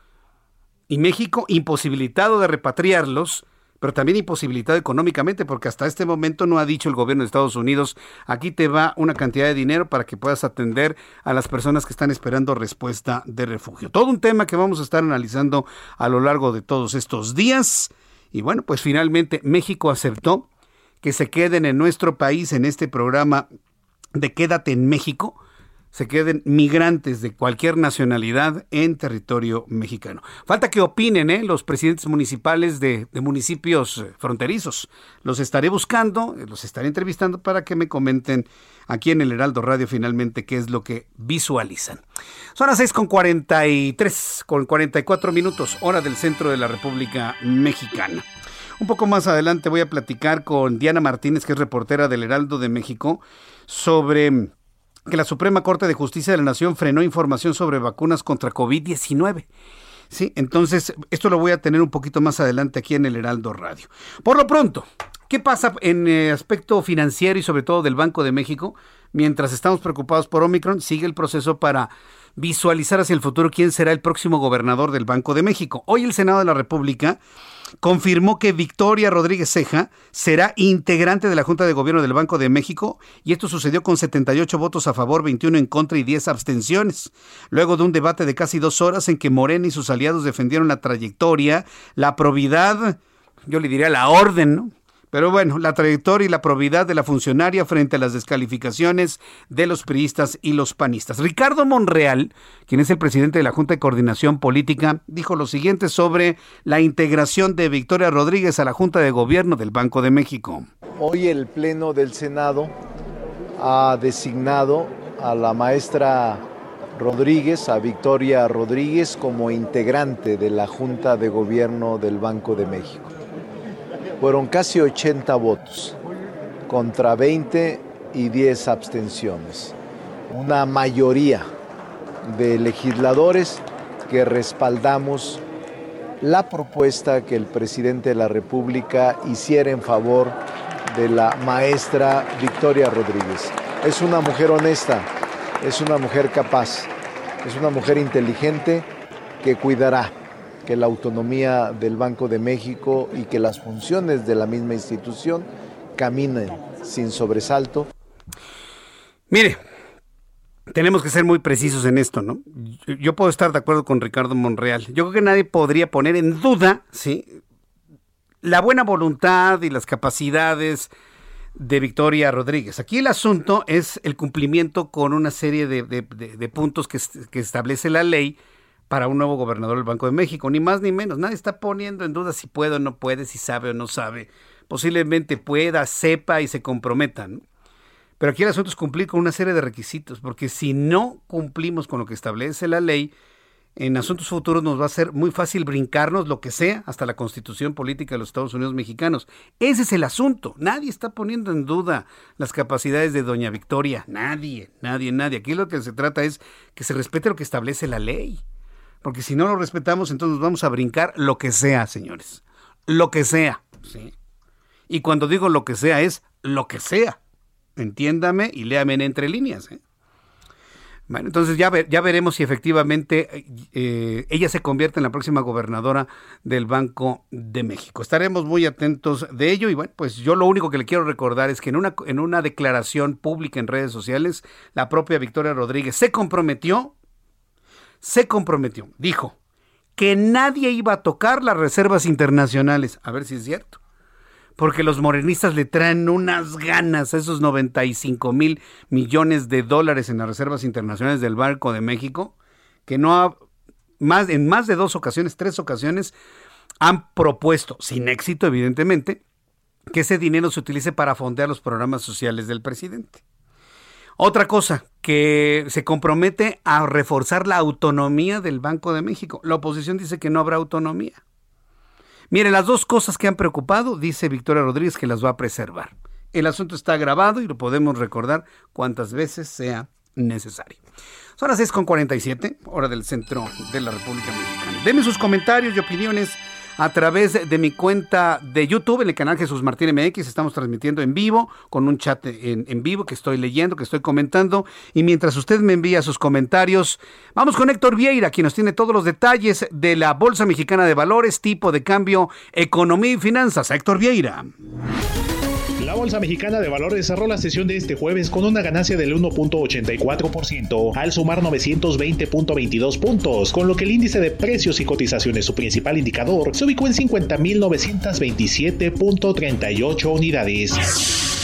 [SPEAKER 1] Y México, imposibilitado de repatriarlos, pero también imposibilitado económicamente, porque hasta este momento no ha dicho el gobierno de Estados Unidos, aquí te va una cantidad de dinero para que puedas atender a las personas que están esperando respuesta de refugio. Todo un tema que vamos a estar analizando a lo largo de todos estos días. Y bueno, pues finalmente México aceptó que se queden en nuestro país en este programa de Quédate en México se queden migrantes de cualquier nacionalidad en territorio mexicano. Falta que opinen ¿eh? los presidentes municipales de, municipios eh, fronterizos. Los estaré buscando, eh, los estaré entrevistando para que me comenten aquí en el Heraldo Radio finalmente qué es lo que visualizan. Son las 6 con 43, con 44 minutos, hora del centro de la República Mexicana. Un poco más adelante voy a platicar con Diana Martínez, que es reportera del Heraldo de México, sobre que la Suprema Corte de Justicia de la Nación frenó información sobre vacunas contra COVID-19. Sí, entonces esto lo voy a tener un poquito más adelante aquí en el Heraldo Radio. Por lo pronto, ¿qué pasa en el aspecto financiero y sobre todo del Banco de México? Mientras estamos preocupados por Omicron, sigue el proceso para visualizar hacia el futuro quién será el próximo gobernador del Banco de México. Hoy el Senado de la República confirmó que Victoria Rodríguez Ceja será integrante de la Junta de Gobierno del Banco de México y esto sucedió con 78 votos a favor, 21 en contra y 10 abstenciones. Luego de un debate de casi dos horas en que Morena y sus aliados defendieron la trayectoria, la probidad, yo le diría la orden, ¿no? Pero bueno, la trayectoria y la probidad de la funcionaria frente a las descalificaciones de los priistas y los panistas. Ricardo Monreal, quien es el presidente de la Junta de Coordinación Política, dijo lo siguiente sobre la integración de Victoria Rodríguez a la Junta de Gobierno del Banco de México.
[SPEAKER 7] Hoy el Pleno del Senado ha designado a la maestra Rodríguez, a Victoria Rodríguez, como integrante de la Junta de Gobierno del Banco de México fueron casi 80 votos contra 20 y 10 abstenciones. Una mayoría de legisladores que respaldamos la propuesta que el presidente de la República hiciera en favor de la maestra Victoria Rodríguez. Es una mujer honesta, es una mujer capaz, es una mujer inteligente que cuidará que la autonomía del Banco de México y que las funciones de la misma institución caminen sin sobresalto.
[SPEAKER 1] Mire, tenemos que ser muy precisos en esto, ¿no? Yo puedo estar de acuerdo con Ricardo Monreal. Yo creo que nadie podría poner en duda, ¿sí? La buena voluntad y las capacidades de Victoria Rodríguez. Aquí el asunto es el cumplimiento con una serie de, puntos que establece la ley para un nuevo gobernador del Banco de México, ni más ni menos. Nadie está poniendo en duda si puede o no puede, si sabe o no sabe. Posiblemente pueda, sepa y se comprometa. Pero aquí el asunto es cumplir con una serie de requisitos, porque si no cumplimos con lo que establece la ley, en asuntos futuros nos va a ser muy fácil brincarnos lo que sea, hasta la constitución política de los Estados Unidos mexicanos. Ese es el asunto. Nadie está poniendo en duda las capacidades de doña Victoria. Nadie, nadie, nadie. Aquí lo que se trata es que se respete lo que establece la ley. Porque si no lo respetamos, entonces vamos a brincar lo que sea, señores. Lo que sea. ¿sí? Y cuando digo lo que sea, es lo que sea. Entiéndame y léame en entre líneas. ¿eh? Bueno, entonces ya, ya veremos si efectivamente eh, ella se convierte en la próxima gobernadora del Banco de México. Estaremos muy atentos de ello y bueno, pues yo lo único que le quiero recordar es que en una, en una declaración pública en redes sociales, la propia Victoria Rodríguez se comprometió se comprometió, dijo, que nadie iba a tocar las reservas internacionales. A ver si es cierto. Porque los morenistas le traen unas ganas a esos 95 mil millones de dólares en las reservas internacionales del Banco de México, que no ha, más, en más de dos ocasiones, tres ocasiones, han propuesto, sin éxito evidentemente, que ese dinero se utilice para fondear los programas sociales del presidente. Otra cosa, que se compromete a reforzar la autonomía del Banco de México. La oposición dice que no habrá autonomía. Mire, las dos cosas que han preocupado, dice Victoria Rodríguez que las va a preservar. El asunto está grabado y lo podemos recordar cuantas veces sea necesario. Son las 6.47, hora del centro de la República Mexicana. Deme sus comentarios y opiniones a través de mi cuenta de YouTube, en el canal Jesús Martín MX. Estamos transmitiendo en vivo, con un chat en, en, vivo que estoy leyendo, que estoy comentando. Y mientras usted me envía sus comentarios, vamos con Héctor Vieira, quien nos tiene todos los detalles de la Bolsa Mexicana de Valores, tipo de cambio, economía y finanzas. Héctor Vieira.
[SPEAKER 8] La Bolsa Mexicana de Valores cerró la sesión de este jueves con una ganancia del 1.84% al sumar 920.22 puntos, con lo que el índice de precios y cotizaciones, su principal indicador, se ubicó en 50.927.38 unidades.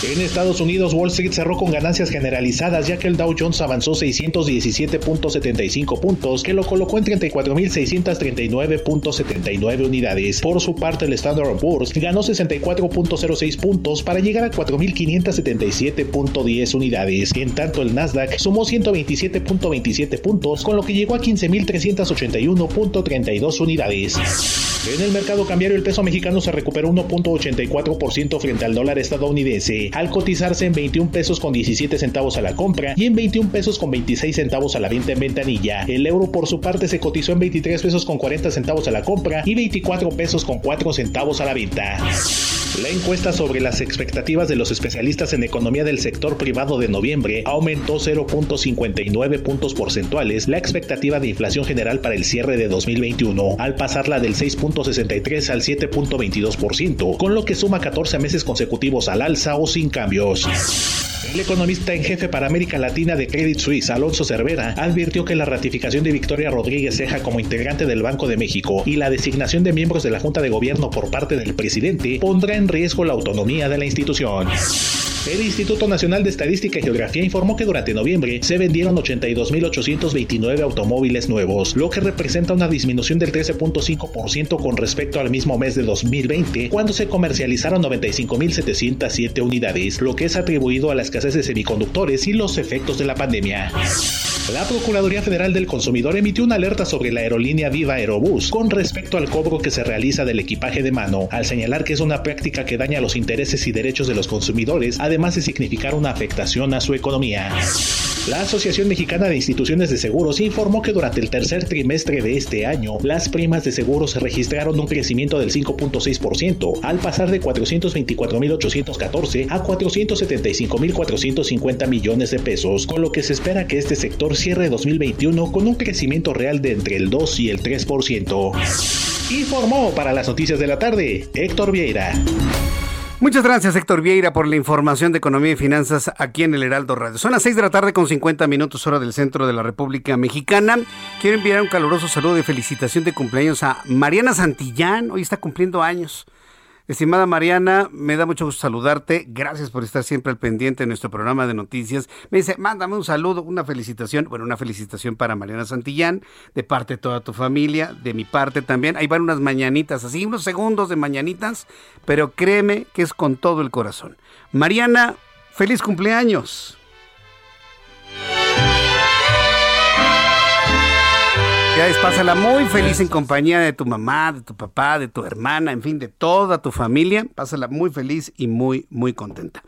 [SPEAKER 8] En Estados Unidos, Wall Street cerró con ganancias generalizadas ya que el Dow Jones avanzó 617.75 puntos, que lo colocó en 34.639.79 unidades. Por su parte, el Standard Poor's ganó 64.06 puntos para llegar a 4.577.10 unidades. En tanto, el Nasdaq sumó 127.27 puntos, con lo que llegó a 15.381.32 unidades. En el mercado cambiario, el peso mexicano se recuperó 1.84% frente al dólar estadounidense al cotizarse en 21 pesos con 17 centavos a la compra y en 21 pesos con 26 centavos a la venta en ventanilla. El euro por su parte se cotizó en 23 pesos con 40 centavos a la compra y 24 pesos con 4 centavos a la venta. La encuesta sobre las expectativas de los especialistas en economía del sector privado de noviembre aumentó 0.59 puntos porcentuales la expectativa de inflación general para el cierre de 2021, al pasarla del 6.63 al 7.22%, con lo que suma 14 meses consecutivos al alza o sin cambios. El economista en jefe para América Latina de Credit Suisse, Alonso Cervera, advirtió que la ratificación de Victoria Rodríguez Ceja como integrante del Banco de México y la designación de miembros de la Junta de Gobierno por parte del presidente pondrá en riesgo la autonomía de la institución. El Instituto Nacional de Estadística y Geografía informó que durante noviembre se vendieron 82.829 automóviles nuevos, lo que representa una disminución del 13.5% con respecto al mismo mes de 2020, cuando se comercializaron 95.707 unidades, lo que es atribuido a la escasez de semiconductores y los efectos de la pandemia. La Procuraduría Federal del Consumidor emitió una alerta sobre la aerolínea Viva Aerobús con respecto al cobro que se realiza del equipaje de mano, al señalar que es una práctica que daña los intereses y derechos de los consumidores, además de significar una afectación a su economía. La Asociación Mexicana de Instituciones de Seguros informó que durante el tercer trimestre de este año, las primas de seguros registraron un crecimiento del 5.6%, al pasar de 424.814 a 475.450 millones de pesos, con lo que se espera que este sector cierre 2021 con un crecimiento real de entre el 2 y el 3%. Informó para las noticias de la tarde Héctor Vieira.
[SPEAKER 1] Muchas gracias, Héctor Vieira, por la información de economía y finanzas aquí en el Heraldo Radio. Son las 6 de la tarde con 50 minutos hora del centro de la República Mexicana. Quiero enviar un caluroso saludo de felicitación de cumpleaños a Mariana Santillán. Hoy está cumpliendo años. Estimada Mariana, me da mucho gusto saludarte. Gracias por estar siempre al pendiente de nuestro programa de noticias. Me dice, mándame un saludo, una felicitación. Bueno, una felicitación para Mariana Santillán, de parte de toda tu familia, de mi parte también. Ahí van unas mañanitas, así unos segundos de mañanitas, pero créeme que es con todo el corazón. Mariana, feliz cumpleaños. Pásala muy feliz en compañía de tu mamá, de tu papá, de tu hermana, en fin, de toda tu familia. Pásala muy feliz y muy, muy contenta.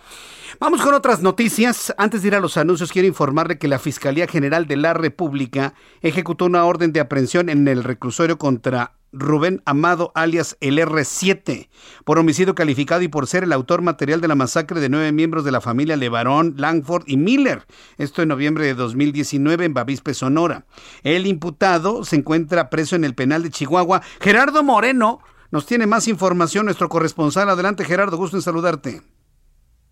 [SPEAKER 1] Vamos con otras noticias. Antes de ir a los anuncios, quiero informarle que la Fiscalía General de la República ejecutó una orden de aprehensión en el reclusorio contra Rubén Amado, alias el R7, por homicidio calificado y por ser el autor material de la masacre de nueve miembros de la familia Levarón, Langford y Miller. Esto en noviembre de 2019 en Bavispe, Sonora. El imputado se encuentra preso en el penal de Chihuahua. Gerardo Moreno nos tiene más información, nuestro corresponsal. Adelante, Gerardo, gusto en saludarte.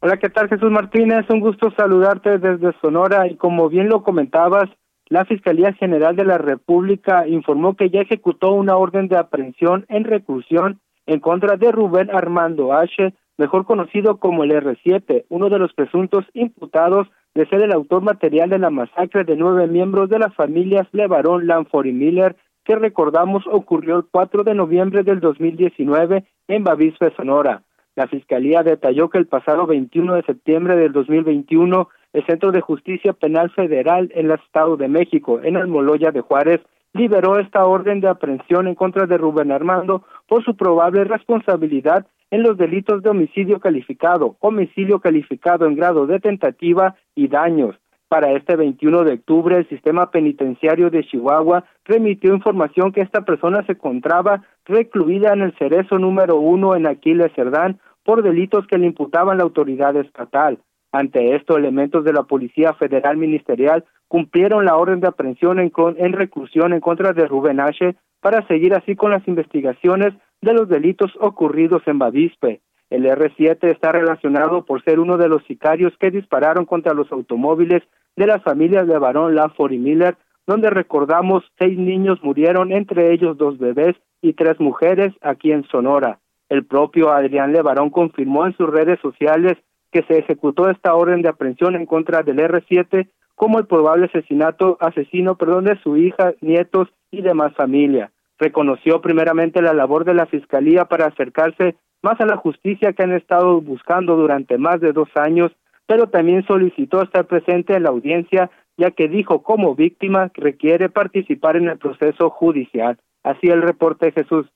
[SPEAKER 9] Hola, ¿qué tal Jesús Martínez? Un gusto saludarte desde Sonora y como bien lo comentabas, la Fiscalía General de la República informó que ya ejecutó una orden de aprehensión en reclusión en contra de Rubén Armando H., mejor conocido como el R7, uno de los presuntos imputados de ser el autor material de la masacre de nueve miembros de las familias Levarón, Lanford y Miller, que recordamos ocurrió el 4 de noviembre del 2019 en Bavispe, Sonora. La Fiscalía detalló que el pasado 21 de septiembre del 2021 el Centro de Justicia Penal Federal en el Estado de México, en Almoloya de Juárez, liberó esta orden de aprehensión en contra de Rubén Armando por su probable responsabilidad en los delitos de homicidio calificado, homicidio calificado en grado de tentativa y daños. Para este 21 de octubre, el sistema penitenciario de Chihuahua remitió información que esta persona se encontraba recluida en el cerezo número uno en Aquiles Cerdán por delitos que le imputaban la autoridad estatal. Ante esto, elementos de la Policía Federal Ministerial cumplieron la orden de aprehensión en, reclusión en contra de Rubén H. para seguir así con las investigaciones de los delitos ocurridos en Bavispe. El R7 está relacionado por ser uno de los sicarios que dispararon contra los automóviles de las familias de Barón Lafford y Miller, donde recordamos seis niños murieron, entre ellos dos bebés y tres mujeres aquí en Sonora. El propio Adrián Levarón confirmó en sus redes sociales que se ejecutó esta orden de aprehensión en contra del R7 como el probable asesinato asesino perdón, de su hija, nietos y demás familia. Reconoció primeramente la labor de la Fiscalía para acercarse más a la justicia que han estado buscando durante más de dos años, pero también solicitó estar presente en la audiencia, ya que dijo como víctima requiere participar en el proceso judicial. Así el reporte Jesús.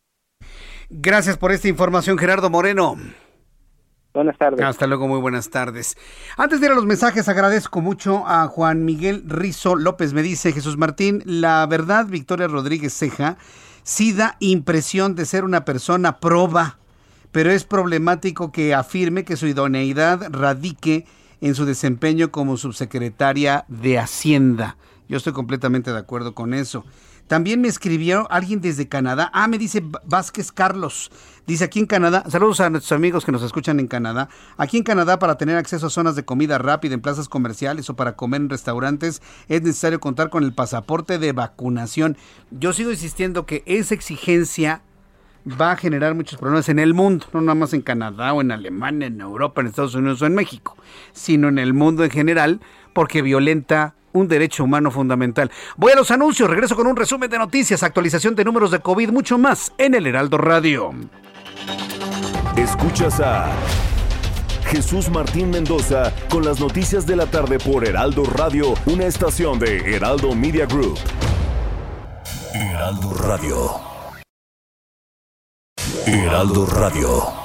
[SPEAKER 1] Gracias por esta información, Gerardo Moreno.
[SPEAKER 9] Buenas tardes.
[SPEAKER 1] Hasta luego, muy buenas tardes. Antes de ir a los mensajes, agradezco mucho a Juan Miguel Rizo López. Me dice Jesús Martín, la verdad, Victoria Rodríguez Ceja, sí da impresión de ser una persona proba, pero es problemático que afirme que su idoneidad radique en su desempeño como subsecretaria de Hacienda. Yo estoy completamente de acuerdo con eso. También me escribió alguien desde Canadá. Ah, me dice Vázquez Carlos. Dice aquí en Canadá, saludos a nuestros amigos que nos escuchan en Canadá. Aquí en Canadá para tener acceso a zonas de comida rápida en plazas comerciales o para comer en restaurantes es necesario contar con el pasaporte de vacunación. Yo sigo insistiendo que esa exigencia va a generar muchos problemas en el mundo, no nada más en Canadá o en Alemania, en Europa, en Estados Unidos o en México, sino en el mundo en general porque violenta un derecho humano fundamental. Voy a los anuncios, regreso con un resumen de noticias, actualización de números de COVID, mucho más en el Heraldo Radio.
[SPEAKER 5] Escuchas a Jesús Martín Mendoza con las noticias de la tarde por Heraldo Radio, una estación de Heraldo Media Group. Heraldo Radio. Heraldo Radio.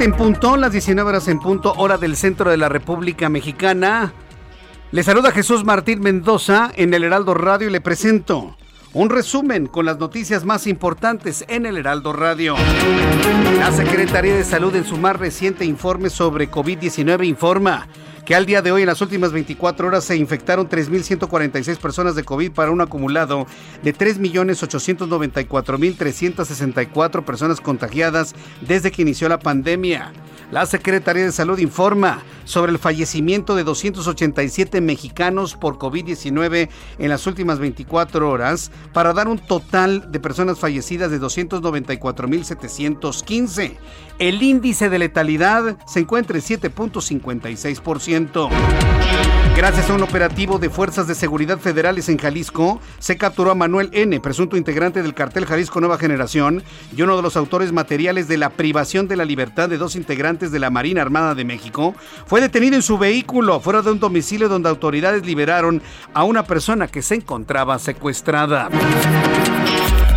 [SPEAKER 1] 7 en punto, las 19 horas en punto, hora del centro de la República Mexicana. Le saluda Jesús Martín Mendoza en el Heraldo Radio y le presento un resumen con las noticias más importantes en el Heraldo Radio. La Secretaría de Salud en su más reciente informe sobre COVID-19 informa que al día de hoy en las últimas 24 horas se infectaron 3.146 personas de COVID para un acumulado de 3.894.364 personas contagiadas desde que inició la pandemia. La Secretaría de Salud informa sobre el fallecimiento de 287 mexicanos por COVID-19 en las últimas 24 horas para dar un total de personas fallecidas de 294.715. El índice de letalidad se encuentra en 7.56%. Gracias a un operativo de fuerzas de seguridad federales en Jalisco, se capturó a Manuel N., presunto integrante del cartel Jalisco Nueva Generación y uno de los autores materiales de la privación de la libertad de dos integrantes de la Marina Armada de México. Fue detenido en su vehículo fuera de un domicilio donde autoridades liberaron a una persona que se encontraba secuestrada.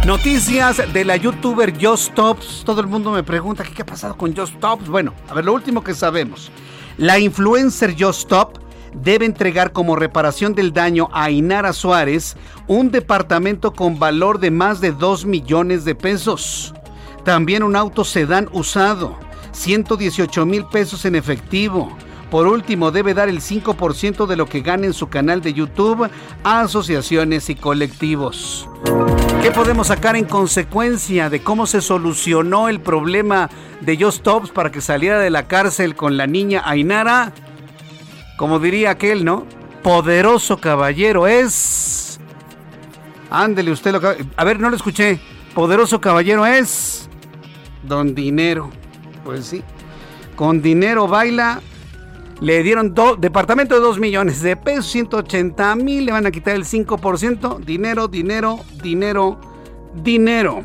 [SPEAKER 1] Noticias de la youtuber Just Tops. Todo el mundo me pregunta qué ha pasado con Just Tops. Bueno, a ver, lo último que sabemos. La influencer Just Top debe entregar como reparación del daño a Inara Suárez un departamento con valor de más de 2 millones de pesos. También un auto sedán usado, 118 mil pesos en efectivo. Por último, debe dar el 5% de lo que gane en su canal de YouTube a asociaciones y colectivos. ¿Qué podemos sacar en consecuencia de cómo se solucionó el problema de Just Tops para que saliera de la cárcel con la niña Ainara? Como diría aquel, ¿no? Poderoso caballero es. Ándele usted lo que... A ver, no lo escuché. Poderoso caballero es. Don Dinero. Pues sí. Con dinero baila. Le dieron departamento de 2 millones de pesos, 180 mil. Le van a quitar el 5%. Dinero, dinero, dinero, dinero.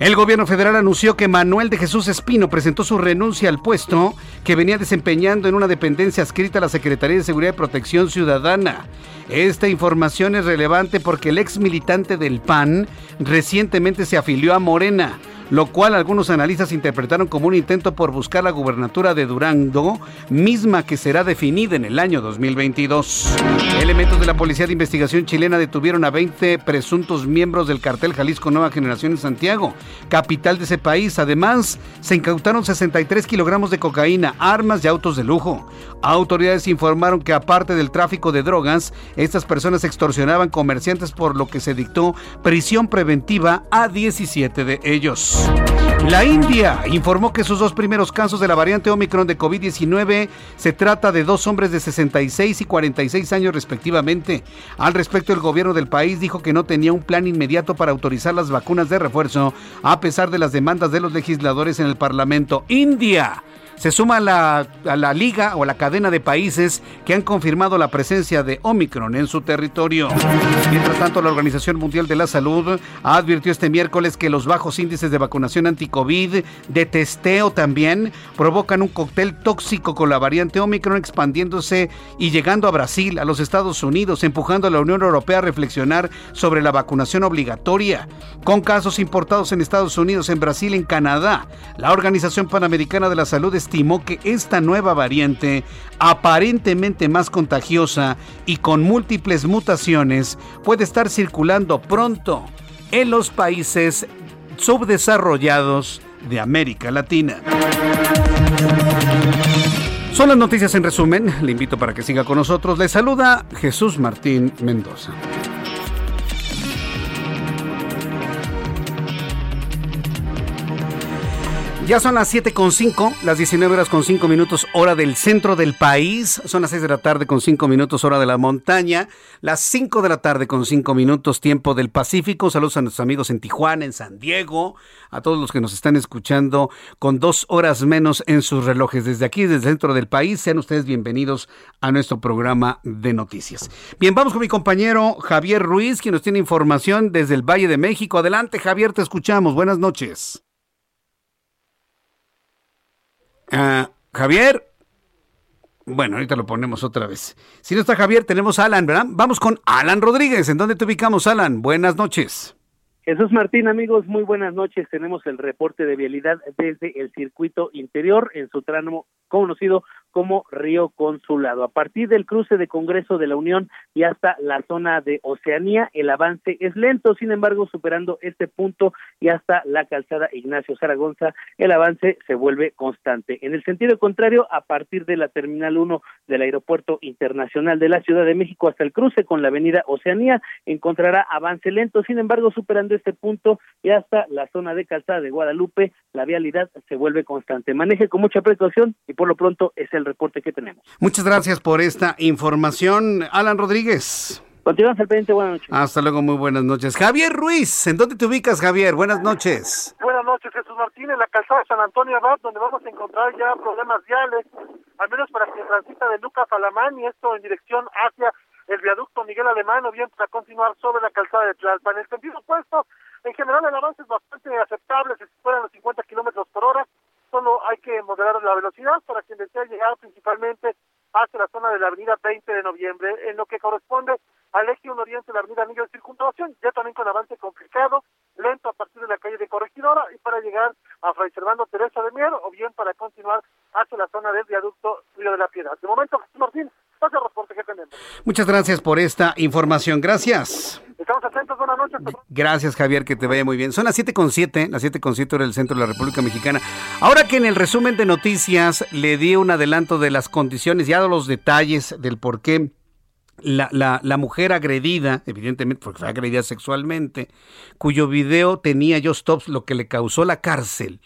[SPEAKER 1] El gobierno federal anunció que Manuel de Jesús Espino presentó su renuncia al puesto que venía desempeñando en una dependencia adscrita a la Secretaría de Seguridad y Protección Ciudadana. Esta información es relevante porque el ex militante del PAN recientemente se afilió a Morena lo cual algunos analistas interpretaron como un intento por buscar la gubernatura de Durango, misma que será definida en el año 2022. Elementos de la Policía de Investigación chilena detuvieron a 20 presuntos miembros del cartel Jalisco Nueva Generación en Santiago, capital de ese país. Además, se incautaron 63 kilogramos de cocaína, armas y autos de lujo. Autoridades informaron que aparte del tráfico de drogas, estas personas extorsionaban comerciantes por lo que se dictó prisión preventiva a 17 de ellos. La India informó que sus dos primeros casos de la variante Omicron de COVID-19 se trata de dos hombres de 66 y 46 años respectivamente. Al respecto, el gobierno del país dijo que no tenía un plan inmediato para autorizar las vacunas de refuerzo, a pesar de las demandas de los legisladores en el Parlamento. India se suma a la, a la liga o a la cadena de países que han confirmado la presencia de Omicron en su territorio. Mientras tanto, la Organización Mundial de la Salud advirtió este miércoles que los bajos índices de vacunación anti-COVID, de testeo también, provocan un cóctel tóxico con la variante Omicron expandiéndose y llegando a Brasil, a los Estados Unidos, empujando a la Unión Europea a reflexionar sobre la vacunación obligatoria. Con casos importados en Estados Unidos, en Brasil, en Canadá, la Organización Panamericana de la Salud estimó que esta nueva variante, aparentemente más contagiosa y con múltiples mutaciones, puede estar circulando pronto en los países subdesarrollados de América Latina. Son las noticias en resumen. Le invito para que siga con nosotros. Le saluda Jesús Martín Mendoza. Ya son las 7 con 5, las 19 horas con 5 minutos, hora del centro del país. Son las 6 de la tarde con 5 minutos, hora de la montaña. Las 5 de la tarde con 5 minutos, tiempo del Pacífico. Saludos a nuestros amigos en Tijuana, en San Diego, a todos los que nos están escuchando con dos horas menos en sus relojes. Desde aquí, desde el centro del país, sean ustedes bienvenidos a nuestro programa de noticias. Bien, vamos con mi compañero Javier Ruiz, quien nos tiene información desde el Valle de México. Adelante, Javier, te escuchamos. Buenas noches. Ah, Javier. Bueno, ahorita lo ponemos otra vez. Si no está Javier, tenemos a Alan, ¿verdad? Vamos con Alan Rodríguez. ¿En dónde te ubicamos, Alan? Buenas noches.
[SPEAKER 3] Jesús Martín, amigos, muy buenas noches. Tenemos el reporte de vialidad desde el circuito interior en su tramo conocido como Río Consulado. A partir del cruce de Congreso de la Unión y hasta la zona de Oceanía, el avance es lento, sin embargo, superando este punto y hasta la calzada Ignacio Zaragoza, el avance se vuelve constante. En el sentido contrario, a partir de la Terminal 1 del Aeropuerto Internacional de la Ciudad de México hasta el cruce con la Avenida Oceanía, encontrará avance lento, sin embargo, superando este punto y hasta la zona de calzada de Guadalupe, la vialidad se vuelve constante. Maneje con mucha precaución y por lo pronto es el reporte que tenemos.
[SPEAKER 1] Muchas gracias por esta información, Alan Rodríguez.
[SPEAKER 3] Continuamos al pendiente, buenas noches.
[SPEAKER 1] Hasta luego, muy buenas noches. Javier Ruiz, ¿en dónde te ubicas, Javier? Buenas noches.
[SPEAKER 2] Buenas noches, Jesús Martín, en la calzada de San Antonio Abad, donde vamos a encontrar ya problemas viales, al menos para quien transita de Lucas Alamán y esto en dirección hacia el viaducto Miguel Alemán o bien para continuar sobre la calzada de Tlalpan. En el sentido opuesto, en general el avance es bastante aceptable, se superan los 50 kilómetros por hora, solo hay que moderar la velocidad para quien desea llegar principalmente hacia la zona de la avenida 20 de noviembre, en lo que corresponde al eje 1 oriente de la avenida Anillo de Circunvalación, ya también con avance complicado, lento a partir de la calle de Corregidora y para llegar a Fray Servando Teresa de Mier o bien para continuar hacia la zona del viaducto Río de la Piedad. De momento, Martín, el reporte que tenemos.
[SPEAKER 1] Muchas gracias por esta información. Gracias.
[SPEAKER 2] Estamos atentos, buenas noches.
[SPEAKER 1] Gracias, Javier, que te vaya muy bien. Son las 7 con 7, las 7 con 7 hora del centro de la República Mexicana. Ahora que en el resumen de noticias le di un adelanto de las condiciones, ya los detalles del por qué la, la, la, mujer agredida, evidentemente porque fue agredida sexualmente, cuyo video tenía Just Stops, lo que le causó la cárcel.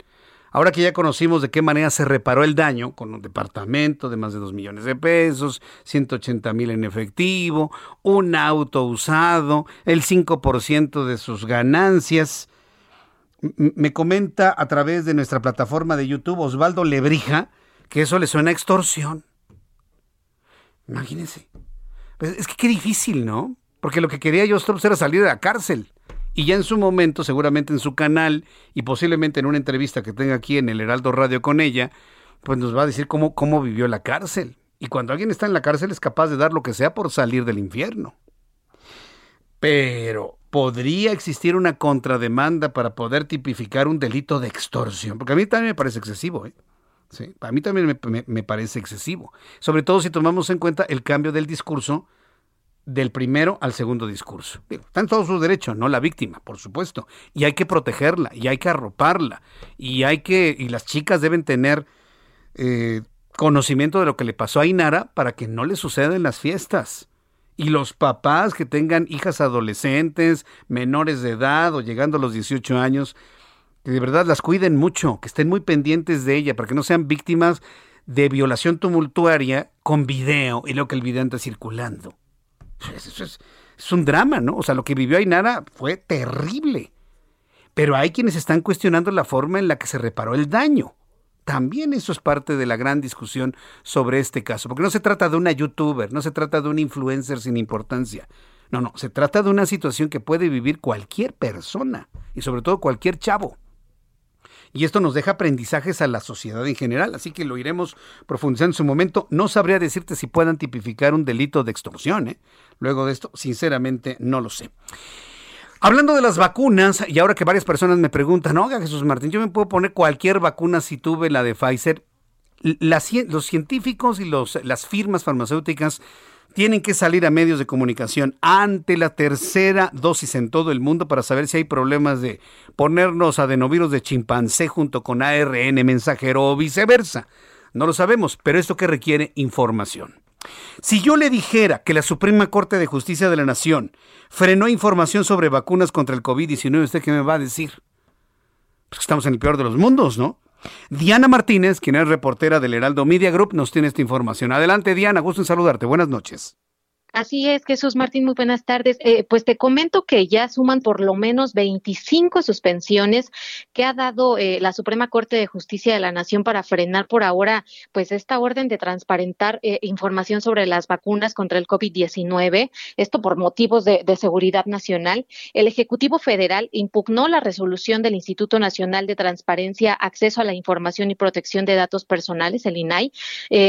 [SPEAKER 1] Ahora que ya conocimos de qué manera se reparó el daño, con un departamento de más de 2 millones de pesos, 180 mil en efectivo, un auto usado, el 5% de sus ganancias. Me comenta a través de nuestra plataforma de YouTube Osvaldo Lebrija que eso le suena a extorsión. Imagínense. Pues es que qué difícil, ¿no? Porque lo que quería yo era salir de la cárcel. Y ya en su momento, seguramente en su canal y posiblemente en una entrevista que tenga aquí en el Heraldo Radio con ella, pues nos va a decir cómo, cómo vivió la cárcel. Y cuando alguien está en la cárcel es capaz de dar lo que sea por salir del infierno. Pero podría existir una contrademanda para poder tipificar un delito de extorsión, porque a mí también me parece excesivo, ¿eh? Sí, a mí también me, me parece excesivo, sobre todo si tomamos en cuenta el cambio del discurso del primero al segundo discurso. está en todo su derecho, no la víctima, por supuesto. Y hay que protegerla, y hay que arroparla, y hay que, y las chicas deben tener eh, conocimiento de lo que le pasó a Inara para que no le suceda en las fiestas. Y los papás que tengan hijas adolescentes, menores de edad o llegando a los 18 años, que de verdad las cuiden mucho, que estén muy pendientes de ella para que no sean víctimas de violación tumultuaria con video y lo que el video anda circulando. Eso es, un drama, ¿no? O sea, lo que vivió Ainara fue terrible. Pero hay quienes están cuestionando la forma en la que se reparó el daño. También eso es parte de la gran discusión sobre este caso, porque no se trata de una youtuber, no se trata de un influencer sin importancia. No, no, se trata de una situación que puede vivir cualquier persona y sobre todo cualquier chavo y esto nos deja aprendizajes a la sociedad en general, así que lo iremos profundizando en su momento. No sabría decirte si puedan tipificar un delito de extorsión. ¿eh? Luego de esto, sinceramente, no lo sé. Hablando de las vacunas, y ahora que varias personas me preguntan, oiga Jesús Martín, yo me puedo poner cualquier vacuna si tuve la de Pfizer. los científicos y las firmas farmacéuticas tienen que salir a medios de comunicación ante la tercera dosis en todo el mundo para saber si hay problemas de ponernos adenovirus de chimpancé junto con ARN mensajero o viceversa. No lo sabemos, pero esto que requiere información. Si yo le dijera que la Suprema Corte de Justicia de la Nación frenó información sobre vacunas contra el COVID-19, ¿usted qué me va a decir? Pues estamos en el peor de los mundos, ¿no? Diana Martínez, quien es reportera del Heraldo Media Group, nos tiene esta información. Adelante, Diana, gusto en saludarte. Buenas noches.
[SPEAKER 10] Así es, Jesús Martín, muy buenas tardes. Eh, pues te comento que ya suman por lo menos 25 suspensiones que ha dado eh, la Suprema Corte de Justicia de la Nación para frenar por ahora pues esta orden de transparentar eh, información sobre las vacunas contra el COVID-19, esto por motivos de, de, seguridad nacional. El Ejecutivo Federal impugnó la resolución del Instituto Nacional de Transparencia, Acceso a la Información y Protección de Datos Personales, el INAI,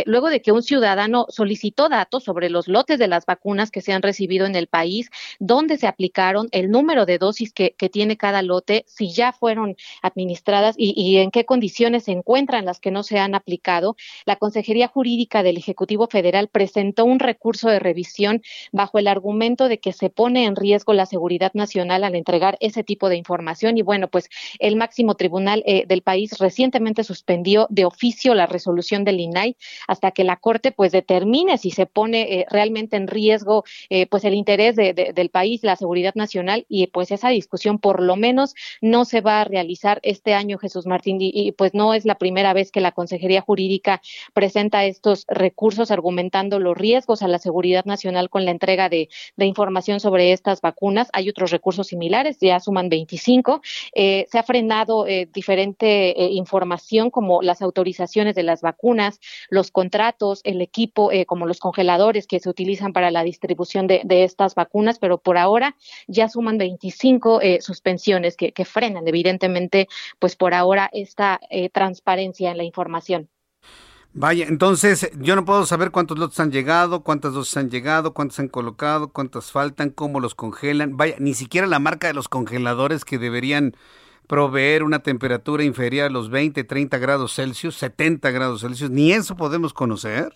[SPEAKER 10] luego de que un ciudadano solicitó datos sobre los lotes de las vacunas vacunas que se han recibido en el país, dónde se aplicaron, el número de dosis que, tiene cada lote, si ya fueron administradas y, en qué condiciones se encuentran las que no se han aplicado. La Consejería Jurídica del Ejecutivo Federal presentó un recurso de revisión bajo el argumento de que se pone en riesgo la seguridad nacional al entregar ese tipo de información. Y bueno, pues el máximo tribunal eh, del país recientemente suspendió de oficio la resolución del INAI hasta que la Corte pues determine si se pone eh, realmente en riesgo riesgo eh, pues el interés del país, la seguridad nacional y pues esa discusión por lo menos no se va a realizar este año, Jesús Martín, y, pues no es la primera vez que la Consejería Jurídica presenta estos recursos argumentando los riesgos a la seguridad nacional con la entrega de, información sobre estas vacunas. Hay otros recursos similares, ya suman 25. Eh, se ha frenado eh, diferente información como las autorizaciones de las vacunas, los contratos, el equipo, como los congeladores que se utilizan para la distribución de, estas vacunas, pero por ahora ya suman 25 eh, suspensiones que, frenan evidentemente, pues por ahora esta eh, transparencia en la información.
[SPEAKER 1] Vaya, entonces yo no puedo saber cuántos lotes han llegado, cuántas dosis han llegado, cuántas han colocado, cuántas faltan, cómo los congelan. Vaya, ni siquiera la marca de los congeladores que deberían proveer una temperatura inferior a los 20, 30 grados Celsius, 70 grados Celsius, ni eso podemos conocer.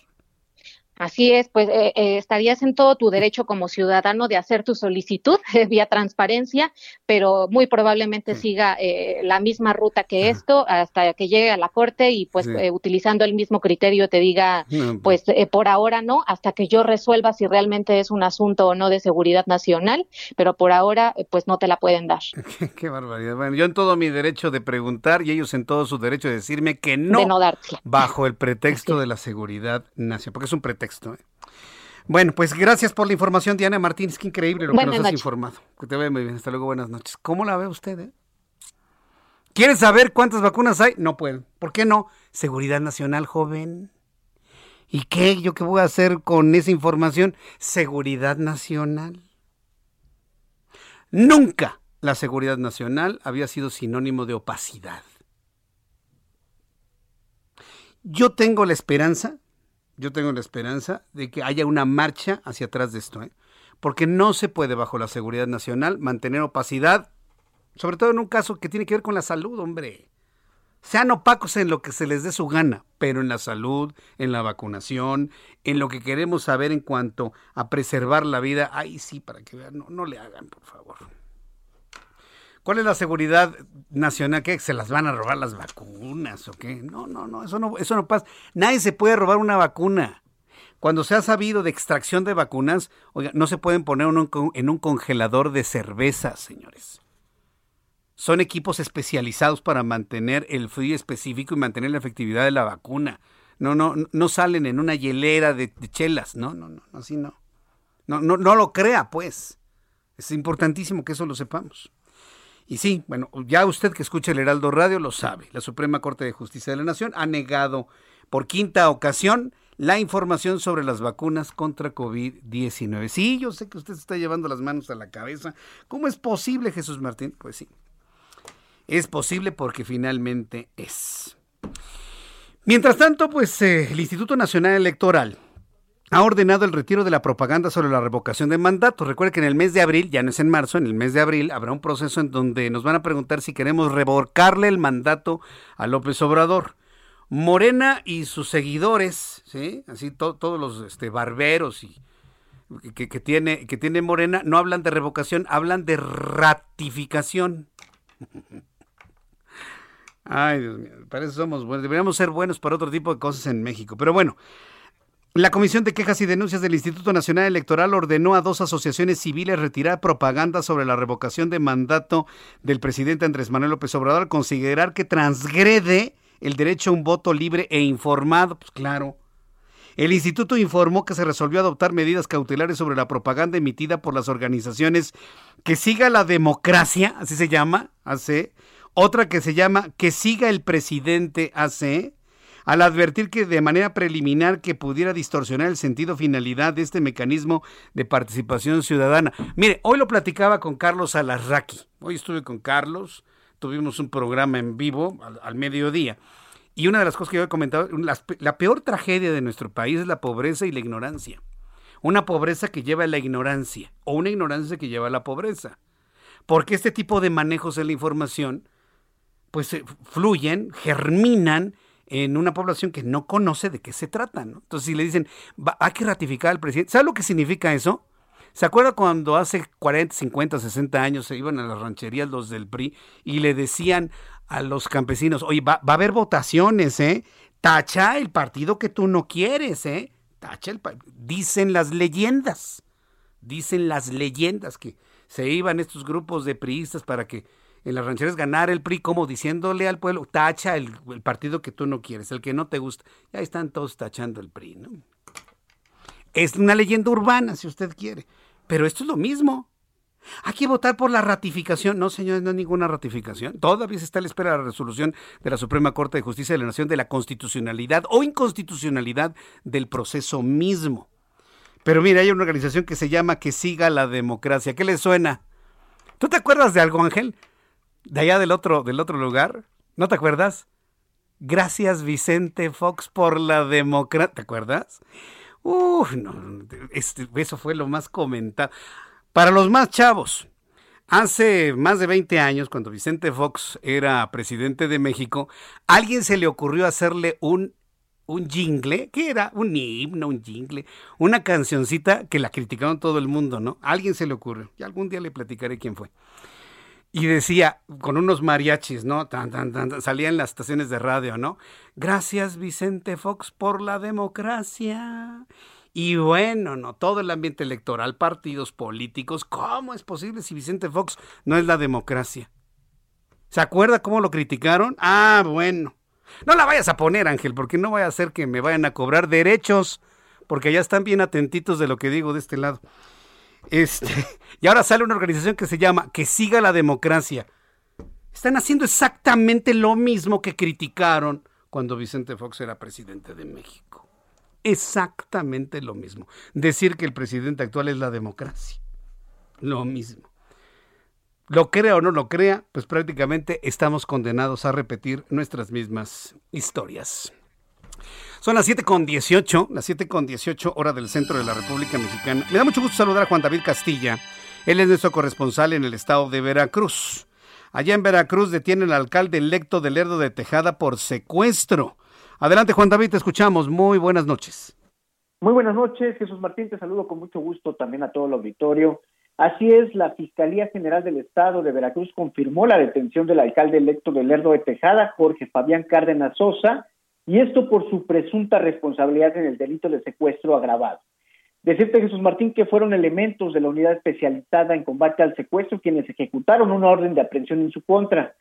[SPEAKER 10] Así es, pues eh, eh, estarías en todo tu derecho como ciudadano de hacer tu solicitud (laughs) vía transparencia, pero muy probablemente siga eh, la misma ruta que esto hasta que llegue a la corte y pues utilizando el mismo criterio te diga, pues, pues por ahora no, hasta que yo resuelva si realmente es un asunto o no de seguridad nacional, pero por ahora pues no te la pueden dar. (laughs)
[SPEAKER 1] Qué, barbaridad. Bueno, yo en todo mi derecho de preguntar y ellos en todo su derecho de decirme que no,
[SPEAKER 10] de no
[SPEAKER 1] bajo el pretexto de la seguridad nacional, porque es un pretexto ¿eh? Bueno, pues gracias por la información, Diana Martínez. Qué increíble lo que nos has informado. Que te vea muy bien. Hasta luego, buenas noches. ¿Cómo la ve usted? Eh? ¿Quieren saber cuántas vacunas hay? No pueden. ¿Por qué no? Seguridad Nacional, joven. ¿Y qué? ¿Yo qué voy a hacer con esa información? Seguridad Nacional. Nunca la seguridad nacional había sido sinónimo de opacidad. Yo tengo la esperanza, yo tengo la esperanza de que haya una marcha hacia atrás de esto, ¿eh? porque no se puede bajo la seguridad nacional mantener opacidad, sobre todo en un caso que tiene que ver con la salud, hombre. Sean opacos en lo que se les dé su gana, pero en la salud, en la vacunación, en lo que queremos saber en cuanto a preservar la vida, ahí sí, para que vean, no, no le hagan, por favor. ¿Cuál es la seguridad nacional? ¿Qué? ¿Se las van a robar las vacunas o qué? No, no, no, eso no, eso no pasa. Nadie se puede robar una vacuna. Cuando se ha sabido de extracción de vacunas, oiga, no se pueden poner en un congelador de cerveza, señores. Son equipos especializados para mantener el frío específico y mantener la efectividad de la vacuna. No, no, no salen en una hielera de, de chelas. No, no, no, así no. No, no, no lo crea, pues. Es importantísimo que eso lo sepamos. Y sí, bueno, ya usted que escucha el Heraldo Radio lo sabe. La Suprema Corte de Justicia de la Nación ha negado por quinta ocasión la información sobre las vacunas contra COVID-19. Sí, yo sé que usted se está llevando las manos a la cabeza. ¿Cómo es posible, Jesús Martín? Pues sí. Es posible porque finalmente es. Mientras tanto, pues eh, el Instituto Nacional Electoral ha ordenado el retiro de la propaganda sobre la revocación de mandato. Recuerde que en el mes de abril, ya no es en marzo, en el mes de abril habrá un proceso en donde nos van a preguntar si queremos revocarle el mandato a López Obrador. Morena y sus seguidores, ¿sí? Así todos los este, barberos y que, que, tiene, que tiene Morena, no hablan de revocación, hablan de ratificación. (laughs) Ay, Dios mío, parece que somos buenos. Deberíamos ser buenos para otro tipo de cosas en México. Pero bueno, la Comisión de Quejas y Denuncias del Instituto Nacional Electoral ordenó a dos asociaciones civiles retirar propaganda sobre la revocación de mandato del presidente Andrés Manuel López Obrador, considerar que transgrede el derecho a un voto libre e informado. Pues claro. El instituto informó que se resolvió adoptar medidas cautelares sobre la propaganda emitida por las organizaciones que siga la democracia, así se llama, AC, otra que se llama que siga el presidente AC, al advertir que de manera preliminar que pudiera distorsionar el sentido finalidad de este mecanismo de participación ciudadana. Mire, hoy lo platicaba con Carlos Alarraqui. Hoy estuve con Carlos, tuvimos un programa en vivo al, mediodía. Y una de las cosas que yo he comentado, la, peor tragedia de nuestro país es la pobreza y la ignorancia. Una pobreza que lleva a la ignorancia o una ignorancia que lleva a la pobreza. Porque este tipo de manejos de la información, pues fluyen, germinan en una población que no conoce de qué se trata. ¿no? Entonces, si le dicen, hay que ratificar al presidente, ¿sabe lo que significa eso? ¿Se acuerda cuando hace 40, 50, 60 años se iban a las rancherías los del PRI y le decían a los campesinos, oye, va, va a haber votaciones, ¿eh? Tacha el partido que tú no quieres, ¿eh? Tacha el Dicen las leyendas, dicen las leyendas que se iban estos grupos de priistas para que en las rancheras ganar el PRI, como diciéndole al pueblo, tacha el, partido que tú no quieres, el que no te gusta. Ya están todos tachando el PRI, ¿no? Es una leyenda urbana, si usted quiere. Pero esto es lo mismo. Hay que votar por la ratificación. No, señores, no hay ninguna ratificación. Todavía se está a la espera de la resolución de la Suprema Corte de Justicia de la Nación de la constitucionalidad o inconstitucionalidad del proceso mismo. Pero mire, hay una organización que se llama Que Siga la Democracia. ¿Qué le suena? ¿Tú te acuerdas de algo, Ángel? De allá del otro, del otro lugar. ¿No te acuerdas? Gracias Vicente Fox por la democracia. ¿Te acuerdas? Uf, no, este, eso fue lo más comentado. Para los más chavos, hace más de 20 años, cuando Vicente Fox era presidente de México, alguien se le ocurrió hacerle un, un jingle, ¿qué era? Un himno, un jingle, una cancioncita que la criticaron todo el mundo, ¿no? Alguien se le ocurrió. Y algún día le platicaré quién fue y decía con unos mariachis, ¿no? Tan, salía en las estaciones de radio, ¿no? Gracias Vicente Fox por la democracia. Y bueno, no, todo el ambiente electoral, partidos políticos, ¿cómo es posible si Vicente Fox no es la democracia? ¿Se acuerda cómo lo criticaron? Ah, bueno. No la vayas a poner, Ángel, porque no vaya a hacer que me vayan a cobrar derechos, porque ya están bien atentitos de lo que digo de este lado. Este, (laughs) y ahora sale una organización que se llama Que siga la democracia. Están haciendo exactamente lo mismo que criticaron cuando Vicente Fox era presidente de México. Exactamente lo mismo. Decir que el presidente actual es la democracia. Lo mismo. lo crea o no lo crea, pues prácticamente estamos condenados a repetir nuestras mismas historias. Son las 7 con 18, las 7 con 18 hora del centro de la República Mexicana. Me da mucho gusto saludar a Juan David Castilla. Él es nuestro corresponsal en el estado de Veracruz. Allá en Veracruz detienen al alcalde electo de Lerdo de Tejada por secuestro. Adelante, Juan David, te escuchamos. Muy buenas noches.
[SPEAKER 11] Muy buenas noches, Jesús Martín. Te saludo con mucho gusto también a todo el auditorio. Así es, la Fiscalía General del Estado de Veracruz confirmó la detención del alcalde electo de Lerdo de Tejada, Jorge Fabián Cárdenas Sosa, y esto por su presunta responsabilidad en el delito de secuestro agravado. Decirte, Jesús Martín, que fueron elementos de la unidad especializada en combate al secuestro quienes ejecutaron una orden de aprehensión en su contra.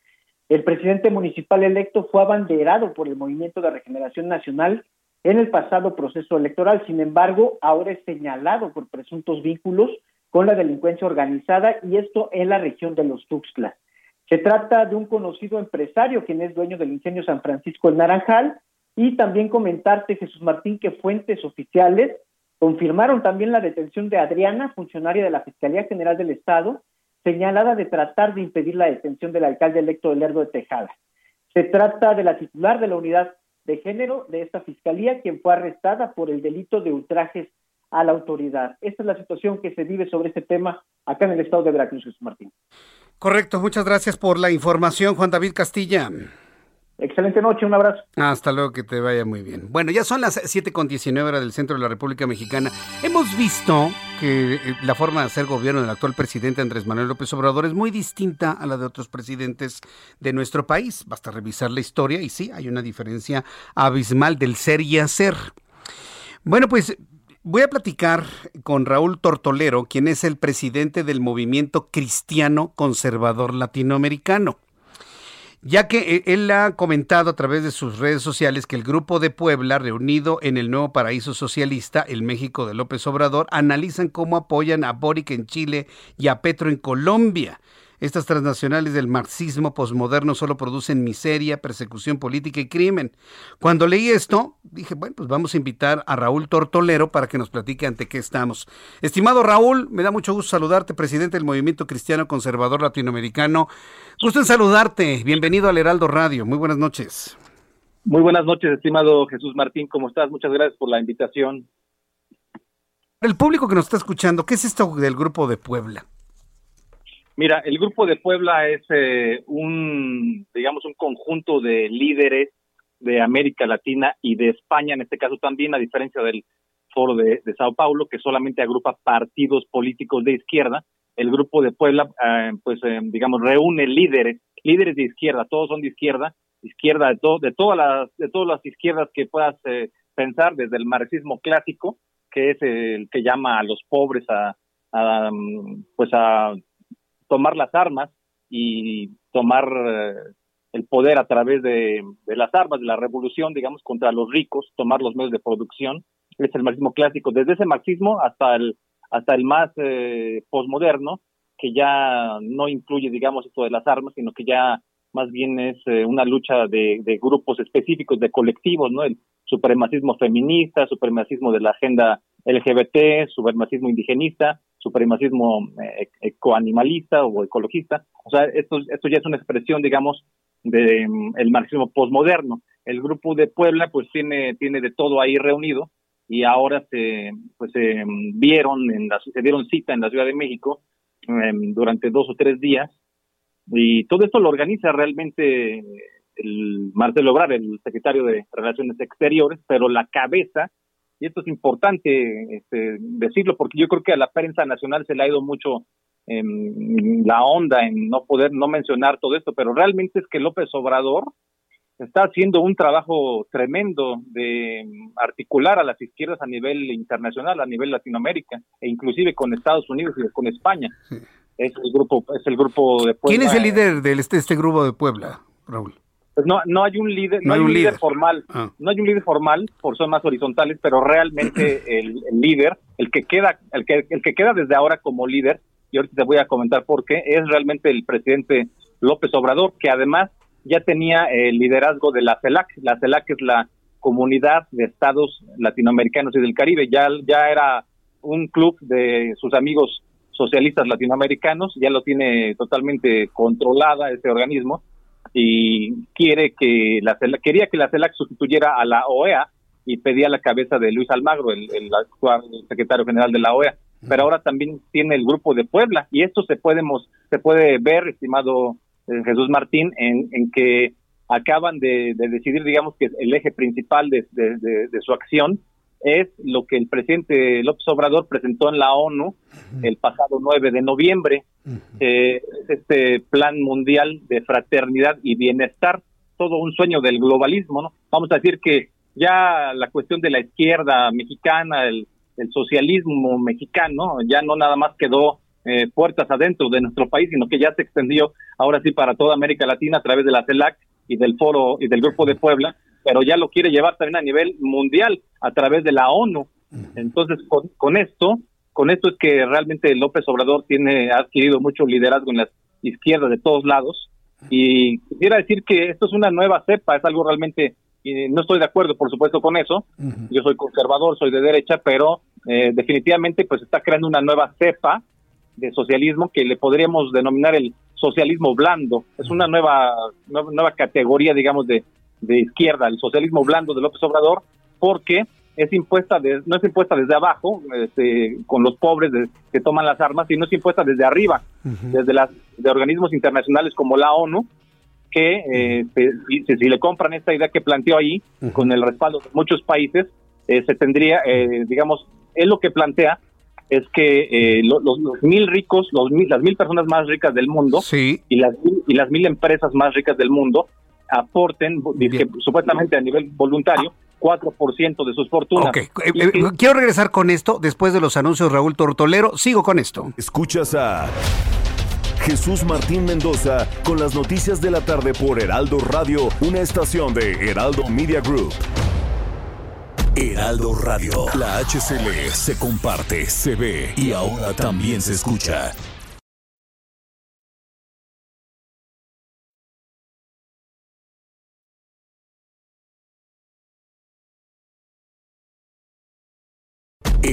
[SPEAKER 11] El presidente municipal electo fue abanderado por el Movimiento de Regeneración Nacional en el pasado proceso electoral. Sin embargo, ahora es señalado por presuntos vínculos con la delincuencia organizada y esto en la región de los Tuxtlas. Se trata de un conocido empresario quien es dueño del ingenio San Francisco el Naranjal y también comentarte, Jesús Martín, que fuentes oficiales confirmaron también la detención de Adriana, funcionaria de la Fiscalía General del Estado, señalada de tratar de impedir la detención del alcalde electo de Lerdo de Tejada. Se trata de la titular de la unidad de género de esta fiscalía, quien fue arrestada por el delito de ultrajes a la autoridad. Esta es la situación que se vive sobre este tema acá en el estado de Veracruz, Jesús Martín.
[SPEAKER 1] Correcto, muchas gracias por la información, Juan David Castilla.
[SPEAKER 11] Excelente noche, un abrazo.
[SPEAKER 1] Hasta luego, que te vaya muy bien. Bueno, ya son las 7 con 19 horas del centro de la República Mexicana. Hemos visto que eh, la forma de hacer gobierno del actual presidente Andrés Manuel López Obrador es muy distinta a la de otros presidentes de nuestro país. Basta revisar la historia y sí, hay una diferencia abismal del ser y hacer. Bueno, pues voy a platicar con Raúl Tortolero, quien es el presidente del movimiento cristiano conservador latinoamericano ya que eh, él ha comentado a través de sus redes sociales que el grupo de Puebla, reunido en el nuevo paraíso socialista, el México de López Obrador, analizan cómo apoyan a Boric en Chile y a Petro en Colombia. Estas transnacionales del marxismo posmoderno solo producen miseria, persecución política y crimen. Cuando leí esto, dije, bueno, pues vamos a invitar a Raúl Tortolero para que nos platique ante qué estamos. Estimado Raúl, me da mucho gusto saludarte, presidente del Movimiento Cristiano Conservador Latinoamericano. Gusto en saludarte. Bienvenido al Heraldo Radio. Muy buenas noches.
[SPEAKER 12] Muy buenas noches, estimado Jesús Martín. ¿Cómo estás? Muchas gracias por la invitación.
[SPEAKER 1] El público que nos está escuchando, ¿qué es esto del Grupo de Puebla?
[SPEAKER 12] Mira, el Grupo de Puebla es eh, un, digamos, un conjunto de líderes de América Latina y de España, en este caso también, a diferencia del Foro de, Sao Paulo, que solamente agrupa partidos políticos de izquierda. El Grupo de Puebla, eh, pues, eh, digamos, reúne líderes, líderes de izquierda, todos son de izquierda, izquierda de, todo, de, todas las, de todas las izquierdas que puedas pensar, desde el marxismo clásico, que es el que llama a los pobres a, a pues a tomar las armas y tomar eh, el poder a través de, las armas, de la revolución, digamos, contra los ricos, tomar los medios de producción. Es el marxismo clásico, desde ese marxismo hasta el, hasta el más eh, posmoderno, que ya no incluye, digamos, esto de las armas, sino que ya más bien es eh, una lucha de, de, grupos específicos, de colectivos, ¿no? El supremacismo feminista, supremacismo de la agenda LGBT, supremacismo indigenista, supremacismo eh, ecoanimalista o ecologista. O sea, esto, esto ya es una expresión, digamos, del mm, el marxismo posmoderno. El grupo de Puebla, pues tiene, tiene de todo ahí reunido y ahora se, pues, se mm, vieron, en la, se dieron cita en la Ciudad de México em, durante dos o tres días y todo esto lo organiza realmente el Marcelo Obrar, el secretario de Relaciones Exteriores, pero la cabeza y esto es importante este, decirlo porque yo creo que a la prensa nacional se le ha ido mucho en la onda en no poder no mencionar todo esto, pero realmente es que López Obrador está haciendo un trabajo tremendo de articular a las izquierdas a nivel internacional, a nivel Latinoamérica e inclusive con Estados Unidos y con España. Es el grupo es el grupo de
[SPEAKER 1] Puebla. ¿Quién es el líder de este, este grupo de Puebla, Raúl?
[SPEAKER 12] Pues no, no hay un líder, no, hay un líder, formal, ah. no hay un líder formal, por son más horizontales, pero realmente (clears throat) el, líder, el que queda, el que, el que queda desde ahora como líder, y ahorita te voy a comentar por qué, es realmente el presidente López Obrador, que además ya tenía el liderazgo de la CELAC, la CELAC es la comunidad de estados latinoamericanos y del Caribe, ya, ya era un club de sus amigos socialistas latinoamericanos, ya lo tiene totalmente controlada ese organismo y quiere que la quería que la CELAC sustituyera a la OEA y pedía la cabeza de Luis Almagro, el, el actual secretario general de la OEA. Pero ahora también tiene el grupo de Puebla y esto se podemos se puede ver, estimado eh, Jesús Martín, en, en que acaban de, decidir, digamos que el eje principal de, de, su acción es lo que el presidente López Obrador presentó en la ONU el pasado 9 de noviembre, eh, este plan mundial de fraternidad y bienestar, todo un sueño del globalismo, ¿no? Vamos a decir que ya la cuestión de la izquierda mexicana, el, socialismo mexicano, ya no nada más quedó eh, puertas adentro de nuestro país, sino que ya se extendió ahora sí para toda América Latina a través de la CELAC y del foro y del grupo de Puebla, pero ya lo quiere llevar también a nivel mundial a través de la ONU. Entonces, con, esto, con esto es que realmente López Obrador tiene ha adquirido mucho liderazgo en la izquierda de todos lados y quisiera decir que esto es una nueva cepa, es algo realmente y no estoy de acuerdo, por supuesto, con eso. Yo soy conservador, soy de derecha, pero eh, definitivamente pues está creando una nueva cepa de socialismo que le podríamos denominar el socialismo blando. Es una nueva, nueva, categoría, digamos, de, de izquierda, el socialismo blando de López Obrador, porque es impuesta de, no es impuesta desde abajo, este, con los pobres que toman las armas, sino es impuesta desde arriba, desde las de organismos internacionales como la ONU, que eh, si, le compran esta idea que planteó ahí, con el respaldo de muchos países, eh, se tendría, eh, digamos, es lo que plantea es que los, mil ricos, los las mil personas más ricas del mundo y, las, y las mil empresas más ricas del mundo aporten, supuestamente a nivel voluntario, 4% de sus fortunas.
[SPEAKER 1] quiero regresar con esto después de los anuncios Raúl Tortolero. Sigo con esto.
[SPEAKER 5] Escuchas a Jesús Martín Mendoza con las noticias de la tarde por Heraldo Radio, una estación de Heraldo Media Group. Heraldo Radio, la HCL se comparte, se ve y ahora también se escucha.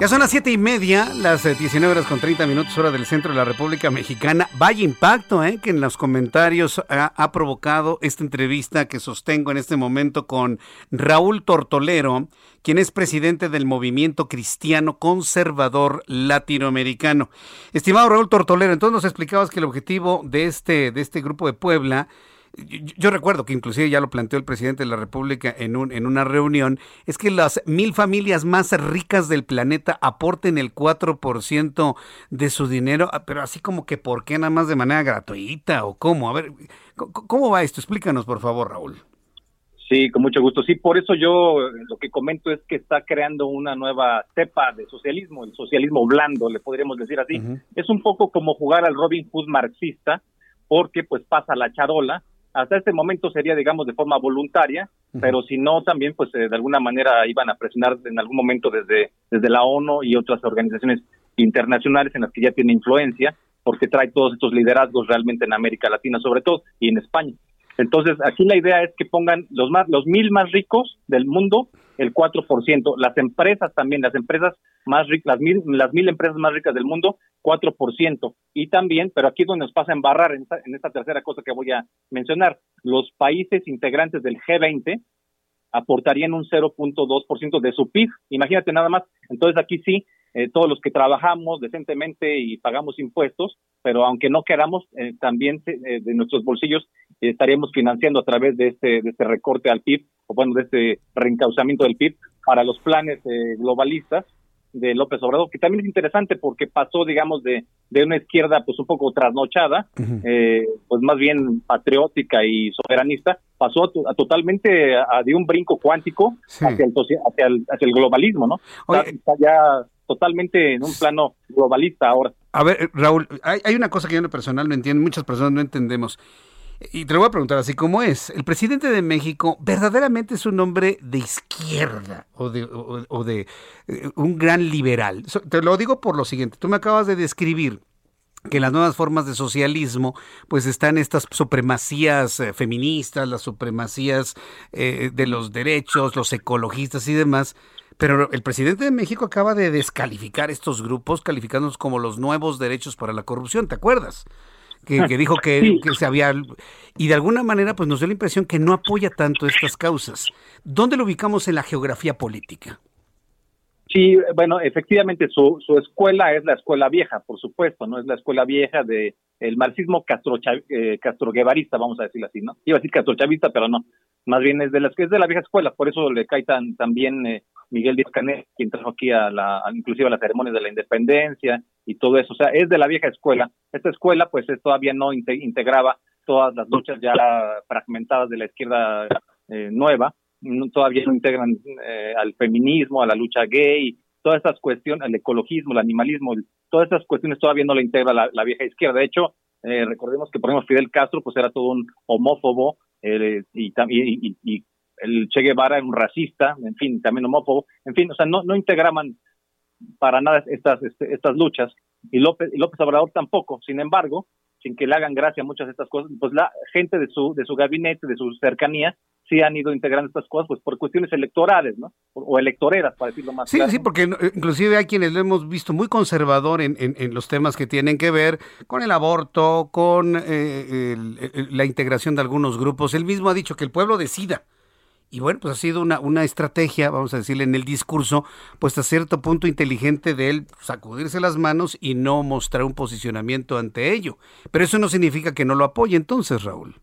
[SPEAKER 1] Ya son las siete y media, las 19 eh, horas con 30 minutos hora del centro de la República Mexicana. Vaya impacto eh, que en los comentarios ha, provocado esta entrevista que sostengo en este momento con Raúl Tortolero, quien es presidente del Movimiento Cristiano Conservador Latinoamericano. Estimado Raúl Tortolero, entonces nos explicabas que el objetivo de este, de este grupo de Puebla yo, recuerdo que inclusive ya lo planteó el presidente de la República en, un, en una reunión, es que las mil familias más ricas del planeta aporten el 4% de su dinero, ah, pero así como que ¿por qué nada más de manera gratuita o cómo? A ver, ¿cómo va esto? Explícanos por favor, Raúl.
[SPEAKER 12] Sí, con mucho gusto. Sí, por eso yo eh, lo que comento es que está creando una nueva cepa de socialismo, el socialismo blando, le podríamos decir así. Es un poco como jugar al Robin Hood marxista, porque pues pasa la charola hasta este momento sería, digamos, de forma voluntaria, pero si no, también, pues eh, de alguna manera iban a presionar en algún momento desde, desde la ONU y otras organizaciones internacionales en las que ya tiene influencia, porque trae todos estos liderazgos realmente en América Latina, sobre todo, y en España. Entonces, aquí la idea es que pongan los más, los mil más ricos del mundo el 4%, las empresas también, las empresas más ricas, las mil, las mil empresas más ricas del mundo, 4%. Y también, pero aquí es donde nos pasa embarrar en esta, en esta tercera cosa que voy a mencionar, los países integrantes del G20 aportarían un 0.2% de su PIB. Imagínate nada más. Entonces aquí sí, eh, todos los que trabajamos decentemente y pagamos impuestos, pero aunque no queramos, eh, también eh, de nuestros bolsillos estaríamos financiando a través de este, de este recorte al PIB, o bueno, de este reencauzamiento del PIB para los planes globalistas de López Obrador, que también es interesante porque pasó, digamos, de, de una izquierda pues un poco trasnochada, pues más bien patriótica y soberanista, pasó a, totalmente a, de un brinco cuántico hacia, el, hacia, el, hacia el globalismo, ¿no? está ya totalmente en un plano globalista ahora.
[SPEAKER 1] A ver, Raúl, hay, una cosa que yo en lo personal no entiendo, muchas personas no entendemos. Y te lo voy a preguntar así como es. ¿El presidente de México verdaderamente es un hombre de izquierda o de, o de eh, un gran liberal? Te lo digo por lo siguiente. Tú me acabas de describir que las nuevas formas de socialismo pues están estas supremacías eh, feministas, las supremacías eh, de los derechos, los ecologistas y demás. Pero el presidente de México acaba de descalificar estos grupos, calificándolos como los nuevos derechos para la corrupción, ¿te acuerdas? Que, dijo que, que, se había... Y de alguna manera pues nos dio la impresión que no apoya tanto estas causas. ¿Dónde lo ubicamos en la geografía política?
[SPEAKER 12] Sí, bueno, efectivamente su, su escuela es la escuela vieja, por supuesto, no es la escuela vieja de el marxismo castro eh, castroguevarista, vamos a decirlo así, ¿no? Iba a decir castrochavista, pero no, más bien es de las es de la vieja escuela, por eso le cae tan también eh, Miguel Díaz Canel, quien trajo aquí a la inclusive a las ceremonias de la independencia y todo eso, o sea, es de la vieja escuela. Esta escuela pues todavía no integraba todas las luchas ya fragmentadas de la izquierda eh, nueva todavía no integran eh, al feminismo, a la lucha gay, todas estas cuestiones, al ecologismo, el animalismo, todas estas cuestiones todavía no la integra la, vieja izquierda. De hecho, eh, recordemos que, por ejemplo, Fidel Castro pues era todo un homófobo eh, y, y, y, el Che Guevara era un racista, en fin, también homófobo, en fin, o sea, no, no integraban para nada estas, este, estas luchas y López, y López Obrador tampoco. Sin embargo, sin que le hagan gracia muchas de estas cosas, pues la gente de su, de su gabinete, de su cercanía, sí han ido integrando estas cosas pues por cuestiones electorales, ¿no? O, electoreras, para decirlo más
[SPEAKER 1] sí, Sí, porque inclusive hay quienes lo hemos visto muy conservador en, en, los temas que tienen que ver con el aborto, con eh, la integración de algunos grupos. Él mismo ha dicho que el pueblo decida. Y bueno, pues ha sido una, una estrategia, vamos a decirle, en el discurso, pues a cierto punto inteligente de él sacudirse las manos y no mostrar un posicionamiento ante ello. Pero eso no significa que no lo apoye entonces, Raúl.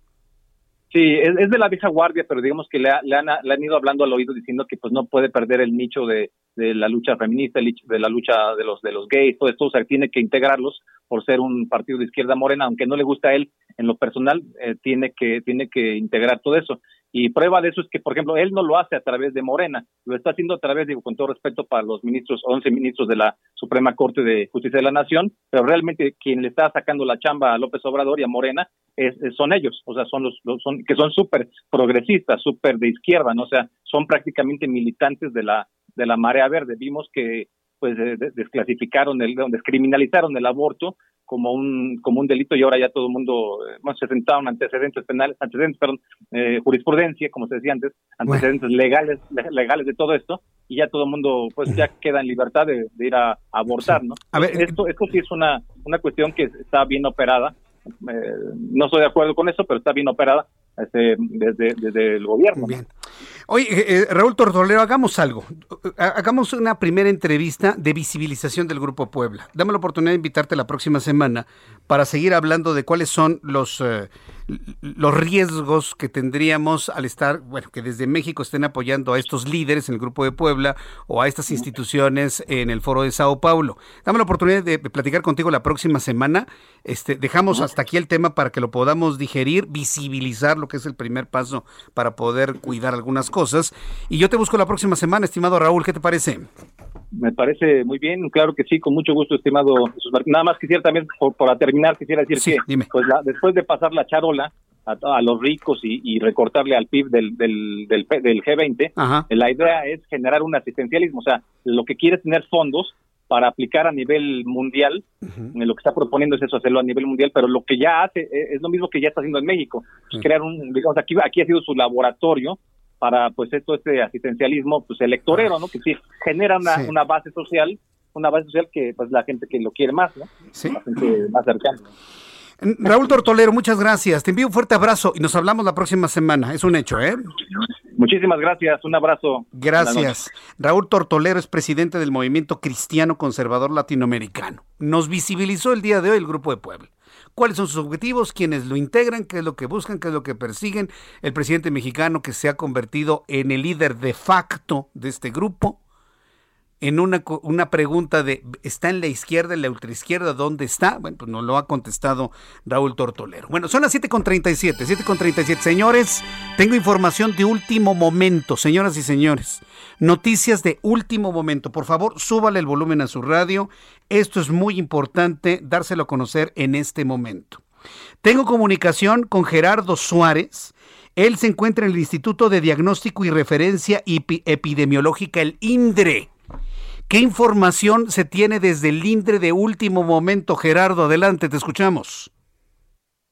[SPEAKER 12] Sí, es, de la vieja guardia, pero digamos que le, han, le, han, ido hablando al oído diciendo que pues no puede perder el nicho de, de la lucha feminista, de la lucha de los de los gays, todo esto, o sea, tiene que integrarlos por ser un partido de izquierda morena, aunque no le gusta a él en lo personal, eh, tiene que tiene que integrar todo eso. Y prueba de eso es que, por ejemplo, él no lo hace a través de Morena, lo está haciendo a través, digo, con todo respeto para los ministros, 11 ministros de la Suprema Corte de Justicia de la Nación, pero realmente quien le está sacando la chamba a López Obrador y a Morena es, son ellos, o sea, son los, son, que son súper progresistas, súper de izquierda, ¿no? O sea, son prácticamente militantes de la, de la marea verde. Vimos que pues desclasificaron el, descriminalizaron el aborto como un como un delito y ahora ya todo el mundo eh, se sentaron antecedentes penales antecedentes perdón eh, jurisprudencia como se decía antes antecedentes legales legales de todo esto y ya todo el mundo pues ya queda en libertad de, ir a, abortar no a ver, esto esto sí es una una cuestión que está bien operada eh, no estoy de acuerdo con eso pero está bien operada este, desde, desde el gobierno
[SPEAKER 1] bien. Oye, eh, eh, Raúl Tortolero, hagamos algo. Hagamos una primera entrevista de visibilización del Grupo Puebla. Dame la oportunidad de invitarte la próxima semana para seguir hablando de cuáles son los, eh, los riesgos que tendríamos al estar, bueno, que desde México estén apoyando a estos líderes en el Grupo de Puebla o a estas instituciones en el Foro de Sao Paulo. Dame la oportunidad de platicar contigo la próxima semana. Este, dejamos hasta aquí el tema para que lo podamos digerir, visibilizar lo que es el primer paso para poder cuidar algunas cosas. Y yo te busco la próxima semana, estimado Raúl, ¿qué te parece?
[SPEAKER 12] Me parece muy bien, claro que sí, con mucho gusto, estimado Jesús Martín. Nada más quisiera también, por, para terminar, quisiera decir que pues después de pasar la charola a, los ricos y, recortarle al PIB del, del, del, G20, la idea es generar un asistencialismo, o sea, lo que quiere es tener fondos para aplicar a nivel mundial, lo que está proponiendo es eso, hacerlo a nivel mundial, pero lo que ya hace e, es lo mismo que ya está haciendo en México, crear un, digamos, aquí, aquí ha sido su laboratorio para pues esto este asistencialismo pues electorero, ¿no? Que sí genera una, una base social, una base social que pues la gente que lo quiere más, ¿no?
[SPEAKER 1] Sí.
[SPEAKER 12] La gente más cercana.
[SPEAKER 1] Raúl Tortolero, muchas gracias. Te envío un fuerte abrazo y nos hablamos la próxima semana. Es un hecho, ¿eh?
[SPEAKER 12] Muchísimas gracias. Un abrazo.
[SPEAKER 1] Gracias. Raúl Tortolero es presidente del Movimiento Cristiano Conservador Latinoamericano. Nos visibilizó el día de hoy el Grupo de Puebla cuáles son sus objetivos, quiénes lo integran, qué es lo que buscan, qué es lo que persiguen. El presidente mexicano que se ha convertido en el líder de facto de este grupo en una, una pregunta de ¿está en la izquierda, en la ultraizquierda? ¿Dónde está? Bueno, pues nos lo ha contestado Raúl Tortolero. Bueno, son las 7.37, 7.37. Señores, tengo información de último momento, señoras y señores. Noticias de último momento. Por favor, súbale el volumen a su radio. Esto es muy importante dárselo a conocer en este momento. Tengo comunicación con Gerardo Suárez. Él se encuentra en el Instituto de Diagnóstico y Referencia Epidemiológica, el INDRE ¿Qué información se tiene desde el INDRE de último momento? Gerardo, adelante, te escuchamos.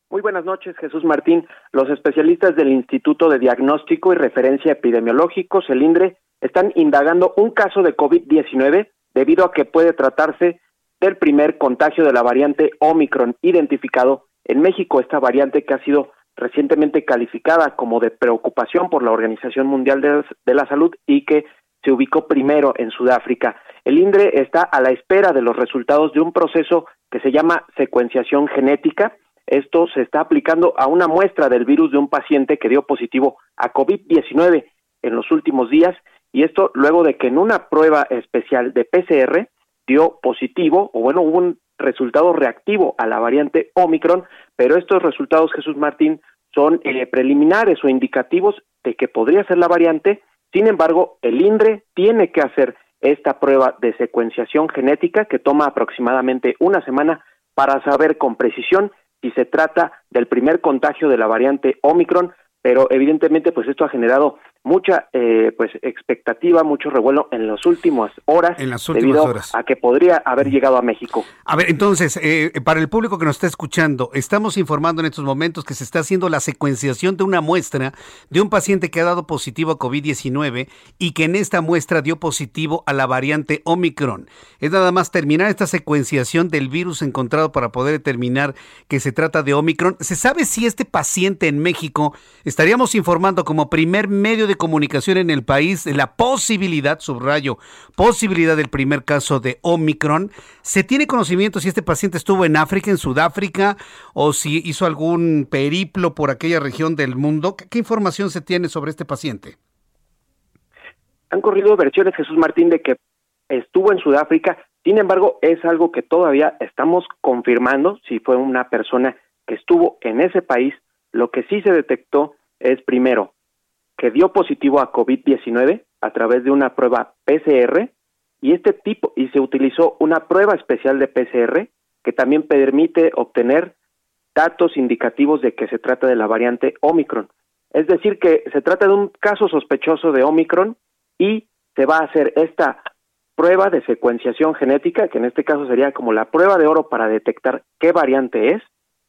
[SPEAKER 13] Muy buenas noches, Jesús Martín. Los especialistas del Instituto de Diagnóstico y Referencia Epidemiológicos, el INDRE, están indagando un caso de COVID-19 debido a que puede tratarse del primer contagio de la variante Omicron identificado en México, esta variante que ha sido recientemente calificada como de preocupación por la Organización Mundial de, la Salud y que se ubicó primero en Sudáfrica. El INDRE está a la espera de los resultados de un proceso que se llama secuenciación genética. Esto se está aplicando a una muestra del virus de un paciente que dio positivo a COVID-19 en los últimos días y esto luego de que en una prueba especial de PCR dio positivo o bueno, hubo un resultado reactivo a la variante Omicron, pero estos resultados, Jesús Martín, son eh, preliminares o indicativos de que podría ser la variante. Sin embargo, el INDRE tiene que hacer esta prueba de secuenciación genética que toma aproximadamente una semana para saber con precisión si se trata del primer contagio de la variante Omicron, pero evidentemente pues esto ha generado mucha eh, pues expectativa, mucho revuelo en las últimas horas
[SPEAKER 1] en las últimas
[SPEAKER 13] debido
[SPEAKER 1] horas.
[SPEAKER 13] a que podría haber llegado a México.
[SPEAKER 1] A ver, entonces, eh, para el público que nos está escuchando, estamos informando en estos momentos que se está haciendo la secuenciación de una muestra de un paciente que ha dado positivo a COVID-19 y que en esta muestra dio positivo a la variante Omicron. Es nada más terminar esta secuenciación del virus encontrado para poder determinar que se trata de Omicron. ¿Se sabe si este paciente en México estaríamos informando como primer medio de comunicación en el país la posibilidad, subrayo, posibilidad del primer caso de Omicron. ¿Se tiene conocimiento si este paciente estuvo en África, en Sudáfrica, o si hizo algún periplo por aquella región del mundo? ¿Qué, información se tiene sobre este paciente?
[SPEAKER 13] Han corrido versiones, Jesús Martín, de que estuvo en Sudáfrica. Sin embargo, es algo que todavía estamos confirmando si fue una persona que estuvo en ese país. Lo que sí se detectó es primero que dio positivo a COVID-19 a través de una prueba PCR y este tipo y se utilizó una prueba especial de PCR que también permite obtener datos indicativos de que se trata de la variante Omicron. Es decir, que se trata de un caso sospechoso de Omicron y se va a hacer esta prueba de secuenciación genética, que en este caso sería como la prueba de oro para detectar qué variante es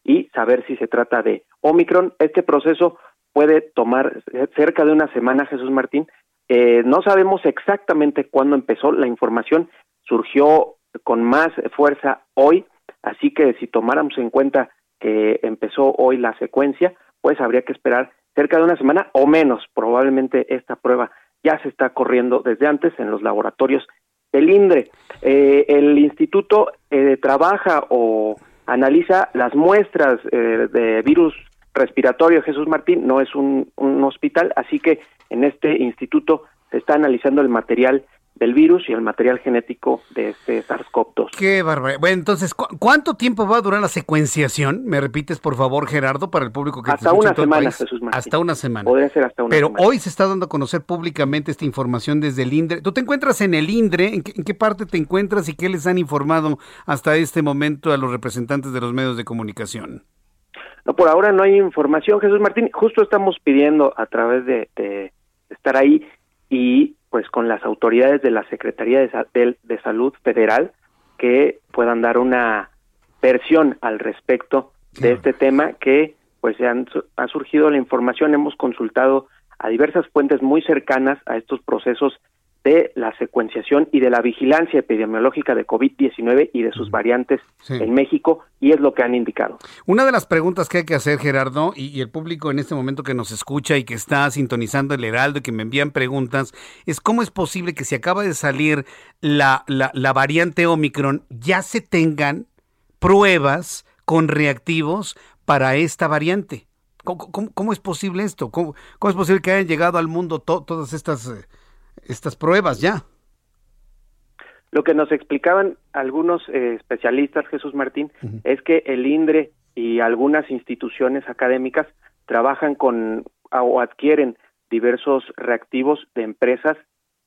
[SPEAKER 13] y saber si se trata de Omicron. Este proceso puede tomar cerca de una semana, Jesús Martín. Eh, no sabemos exactamente cuándo empezó, la información surgió con más fuerza hoy, así que si tomáramos en cuenta que empezó hoy la secuencia, pues habría que esperar cerca de una semana o menos. Probablemente esta prueba ya se está corriendo desde antes en los laboratorios del INDRE. Eh, el instituto eh, trabaja o analiza las muestras de virus respiratorio Jesús Martín no es un, hospital, así que en este instituto se está analizando el material del virus y el material genético de este SARS-CoV-2.
[SPEAKER 1] Qué barbaridad. Bueno, entonces, ¿cuánto tiempo va a durar la secuenciación? ¿Me repites, por favor, Gerardo, para el público que
[SPEAKER 13] hasta una semana, Jesús Martín.
[SPEAKER 1] Hasta una semana.
[SPEAKER 13] Podría ser hasta una
[SPEAKER 1] Pero hoy se está dando a conocer públicamente esta información desde el INDRE. ¿Tú te encuentras en el INDRE? ¿En qué, ¿En qué parte te encuentras y qué les han informado hasta este momento a los representantes de los medios de comunicación?
[SPEAKER 13] No, por ahora no hay información, Jesús Martín. Justo estamos pidiendo a través de, estar ahí y pues con las autoridades de la Secretaría de, de, Salud Federal que puedan dar una versión al respecto de este tema que pues se han, ha surgido la información, hemos consultado a diversas fuentes muy cercanas a estos procesos de la secuenciación y de la vigilancia epidemiológica de COVID-19 y de sus variantes en México, y es lo que han indicado.
[SPEAKER 1] Una de las preguntas que hay que hacer, Gerardo, y, el público en este momento que nos escucha y que está sintonizando el Heraldo y que me envían preguntas, es cómo es posible que si acaba de salir la, la, variante Omicron, ya se tengan pruebas con reactivos para esta variante. ¿Cómo, es posible esto? ¿Cómo, es posible que hayan llegado al mundo todas estas... Estas pruebas ya.
[SPEAKER 13] Lo que nos explicaban algunos eh, especialistas, Jesús Martín, es que el INDRE y algunas instituciones académicas trabajan con o adquieren diversos reactivos de empresas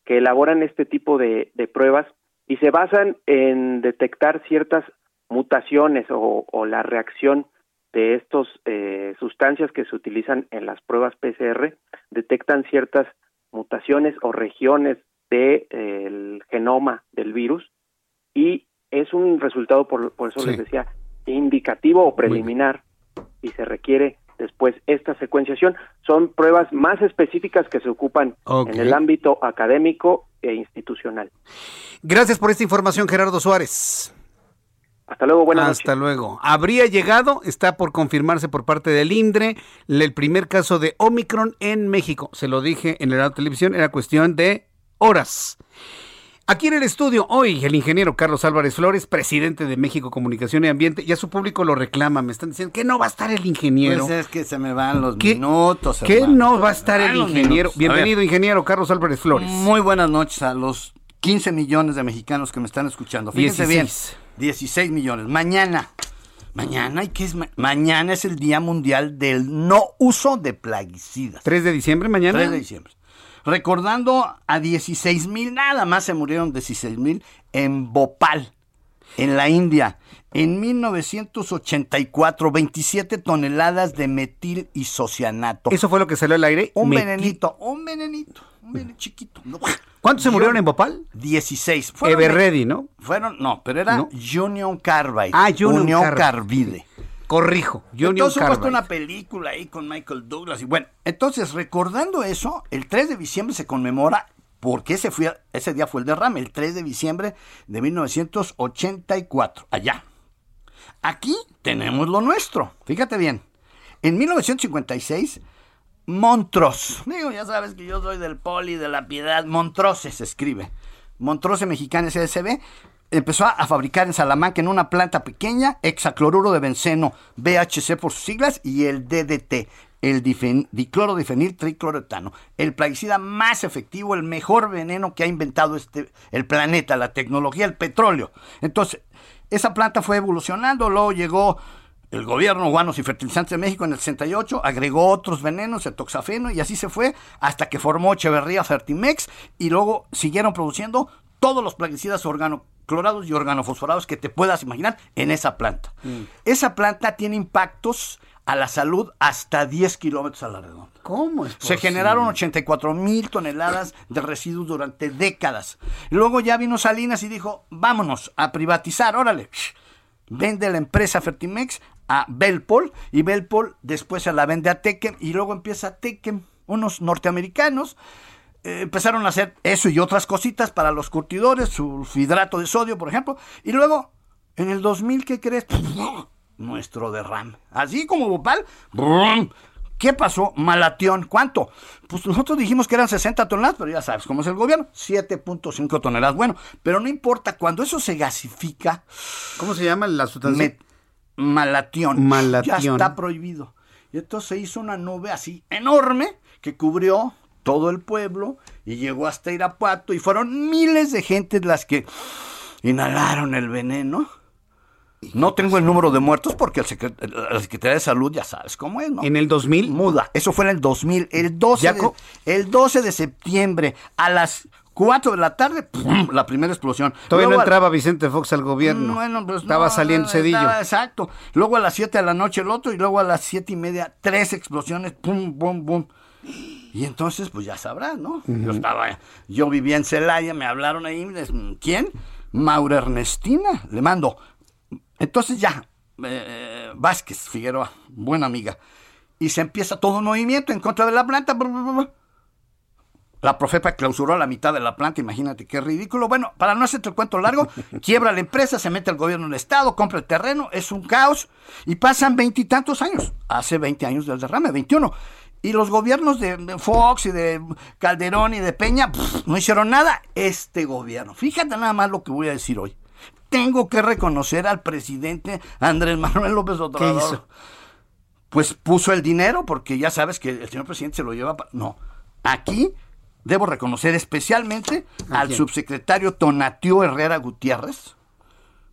[SPEAKER 13] que elaboran este tipo de, pruebas y se basan en detectar ciertas mutaciones o, la reacción de estas eh, sustancias que se utilizan en las pruebas PCR, detectan ciertas mutaciones o regiones del de, el genoma del virus y es un resultado, por, por eso
[SPEAKER 1] Sí.
[SPEAKER 13] les decía, indicativo o preliminar y se requiere después esta secuenciación. Son pruebas más específicas que se ocupan en el ámbito académico e institucional.
[SPEAKER 1] Gracias por esta información, Gerardo Suárez.
[SPEAKER 13] Hasta luego, buenas
[SPEAKER 1] Hasta luego. Habría llegado, está por confirmarse por parte del INDRE, el primer caso de Omicron en México. Se lo dije en el radio televisión, era cuestión de horas. Aquí en el estudio, hoy el ingeniero Carlos Álvarez Flores, presidente de México Comunicación y Ambiente, ya su público lo reclama, me están diciendo que no va a estar el ingeniero.
[SPEAKER 14] Pues es que se me van los
[SPEAKER 1] ¿Qué-
[SPEAKER 14] minutos.
[SPEAKER 1] ¿Qué
[SPEAKER 14] hermano.
[SPEAKER 1] no va a estar el ingeniero? Bienvenido, ingeniero Carlos Álvarez Flores.
[SPEAKER 14] Muy buenas noches a los 15 millones de mexicanos que me están escuchando. Fíjense
[SPEAKER 1] 16.
[SPEAKER 14] bien. 16 millones. Mañana. Mañana, ¿y qué es? ma- Mañana es el Día Mundial del No Uso de Plaguicidas.
[SPEAKER 1] 3 de diciembre, mañana.
[SPEAKER 14] 3 de diciembre. Recordando a 16 mil, nada más se murieron 16 mil en Bhopal, en la India. En 1984, 27 toneladas de metil isocianato.
[SPEAKER 1] Eso fue lo que salió al aire.
[SPEAKER 14] Un
[SPEAKER 1] Metil-
[SPEAKER 14] venenito, un venenito, un chiquito.
[SPEAKER 1] ¿Cuántos se murieron en Bhopal?
[SPEAKER 14] 16.
[SPEAKER 1] Everready, ¿no?
[SPEAKER 14] Fueron, no, pero era
[SPEAKER 1] ¿No?
[SPEAKER 14] Union Carbide.
[SPEAKER 1] Ah, Union Carbide.
[SPEAKER 14] Carbide.
[SPEAKER 1] Corrijo. Union
[SPEAKER 14] entonces
[SPEAKER 1] Carbide.
[SPEAKER 14] una película ahí con Michael Douglas. Y bueno, entonces recordando eso, el 3 de diciembre se conmemora, porque ese, fue, ese día fue el derrame, el 3 de diciembre de 1984, allá. Aquí tenemos lo nuestro, fíjate bien. En 1956, Montrose, digo, ya sabes que yo soy del poli, de la piedad, Montrose se escribe. Montrose Mexicana SSB empezó a fabricar en Salamanca en una planta pequeña hexacloruro de benceno, BHC por sus siglas, y el DDT, el difen- diclorodifenil tricloretano, el plaguicida más efectivo, el mejor veneno que ha inventado este, el planeta, la tecnología, el petróleo. Entonces, esa planta fue evolucionando, luego llegó el gobierno Guanos y Fertilizantes de México en el 68 agregó otros venenos, el toxafeno, y así se fue hasta que formó Echeverría Fertimex y luego siguieron produciendo todos los plaguicidas organoclorados y organofosforados que te puedas imaginar en esa planta. Esa planta tiene impactos a la salud hasta 10 kilómetros a la redonda.
[SPEAKER 1] ¿Cómo es
[SPEAKER 14] Se generaron 84 mil toneladas de residuos durante décadas. Luego ya vino Salinas y dijo, vámonos a privatizar, órale. Vende la empresa Fertimex a Belpol y Belpol después se la vende a Tekem y luego empieza Tekem, unos norteamericanos. eh, empezaron a hacer eso y otras cositas para los curtidores, sulfidrato de sodio, por ejemplo. Y luego, en el 2000, ¿qué crees? (laughs) Nuestro derrame. Así como Bhopal, ¡brum! ¿Qué pasó? Malatión. ¿Cuánto? Pues nosotros dijimos que eran 60 toneladas, pero ya sabes cómo es el gobierno. 7.5 toneladas. Bueno, pero no importa. Cuando eso se gasifica.
[SPEAKER 1] ¿Cómo se llama la sustancia?
[SPEAKER 14] malatión.
[SPEAKER 1] Malatión.
[SPEAKER 14] Ya está prohibido. Y entonces se hizo una nube así enorme que cubrió todo el pueblo y llegó hasta Irapuato y fueron miles de gentes las que inhalaron el veneno. No tengo el número de muertos porque el secret- la Secretaría de Salud ya sabes cómo es, ¿no?
[SPEAKER 1] ¿En el 2000?
[SPEAKER 14] Muda. Eso fue en el 2000. El 12,
[SPEAKER 1] Ya
[SPEAKER 14] de, el 12 de septiembre a las 4 de la tarde, ¡pum! la primera explosión.
[SPEAKER 1] Todavía
[SPEAKER 14] Luego
[SPEAKER 1] no entraba Vicente Fox al gobierno.
[SPEAKER 14] bueno, pues
[SPEAKER 1] Estaba
[SPEAKER 14] no,
[SPEAKER 1] saliendo Cedillo.
[SPEAKER 14] estaba- exacto. Luego a las 7 de la noche el otro y luego a las siete y media tres explosiones, pum, pum, pum. Y entonces, pues ya sabrás, ¿no? Yo estaba, yo vivía en Celaya, me hablaron ahí, ¿quién? Maura Ernestina, le mando. Entonces ya, eh, Vázquez Figueroa, buena amiga. Y se empieza todo un movimiento en contra de la planta. La Profepa clausuró la mitad de la planta, imagínate qué ridículo. Bueno, para no hacerte el cuento largo, (laughs) quiebra la empresa, se mete el gobierno del Estado, compra el terreno, es un caos y pasan veintitantos años. Hace 20 años del derrame, 21. Y los gobiernos de de Fox y de Calderón y de Peña pff, no hicieron nada. Este gobierno, fíjate nada más lo que voy a decir hoy. Tengo que reconocer al presidente Andrés Manuel López Obrador.
[SPEAKER 1] hizo?
[SPEAKER 14] Pues puso el dinero, porque ya sabes que el señor presidente se lo lleva. pa- No, aquí debo reconocer especialmente
[SPEAKER 1] ¿A
[SPEAKER 14] al
[SPEAKER 1] quién?
[SPEAKER 14] subsecretario Tonatiu Herrera Gutiérrez,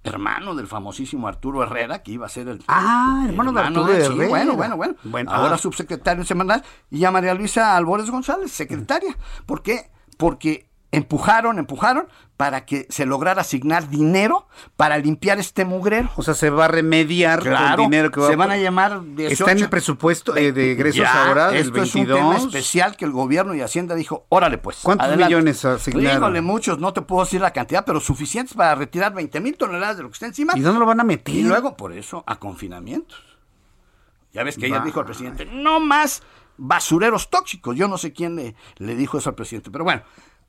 [SPEAKER 14] hermano del famosísimo Arturo Herrera, que iba a ser el.
[SPEAKER 1] Ah, hermano de Arturo Herrera.
[SPEAKER 14] bueno, bueno, bueno.
[SPEAKER 1] Bueno,
[SPEAKER 14] Ahora
[SPEAKER 1] ah.
[SPEAKER 14] subsecretario semanal. Y a María Luisa Albores González, secretaria. ¿Por qué? Porque empujaron, empujaron para que se lograra asignar dinero para limpiar este mugrero.
[SPEAKER 1] O sea, se va a remediar
[SPEAKER 14] Claro,
[SPEAKER 1] el dinero que va
[SPEAKER 14] se van a llamar 18.
[SPEAKER 1] Está en el presupuesto eh, de egresos
[SPEAKER 14] Ya,
[SPEAKER 1] ahora del
[SPEAKER 14] esto es un
[SPEAKER 1] 22.
[SPEAKER 14] tema especial que el gobierno y Hacienda dijo, órale pues.
[SPEAKER 1] ¿Cuántos
[SPEAKER 14] adelante".
[SPEAKER 1] millones asignaron?
[SPEAKER 14] Híjole, muchos, no te puedo decir la cantidad, pero suficientes para retirar 20 mil toneladas de lo que está encima.
[SPEAKER 1] ¿Y dónde lo van a meter?
[SPEAKER 14] Y luego, por eso, a confinamientos. Ya ves que
[SPEAKER 1] Va.
[SPEAKER 14] dijo el presidente, no más basureros tóxicos. Yo no sé quién le, le dijo eso al presidente, pero bueno,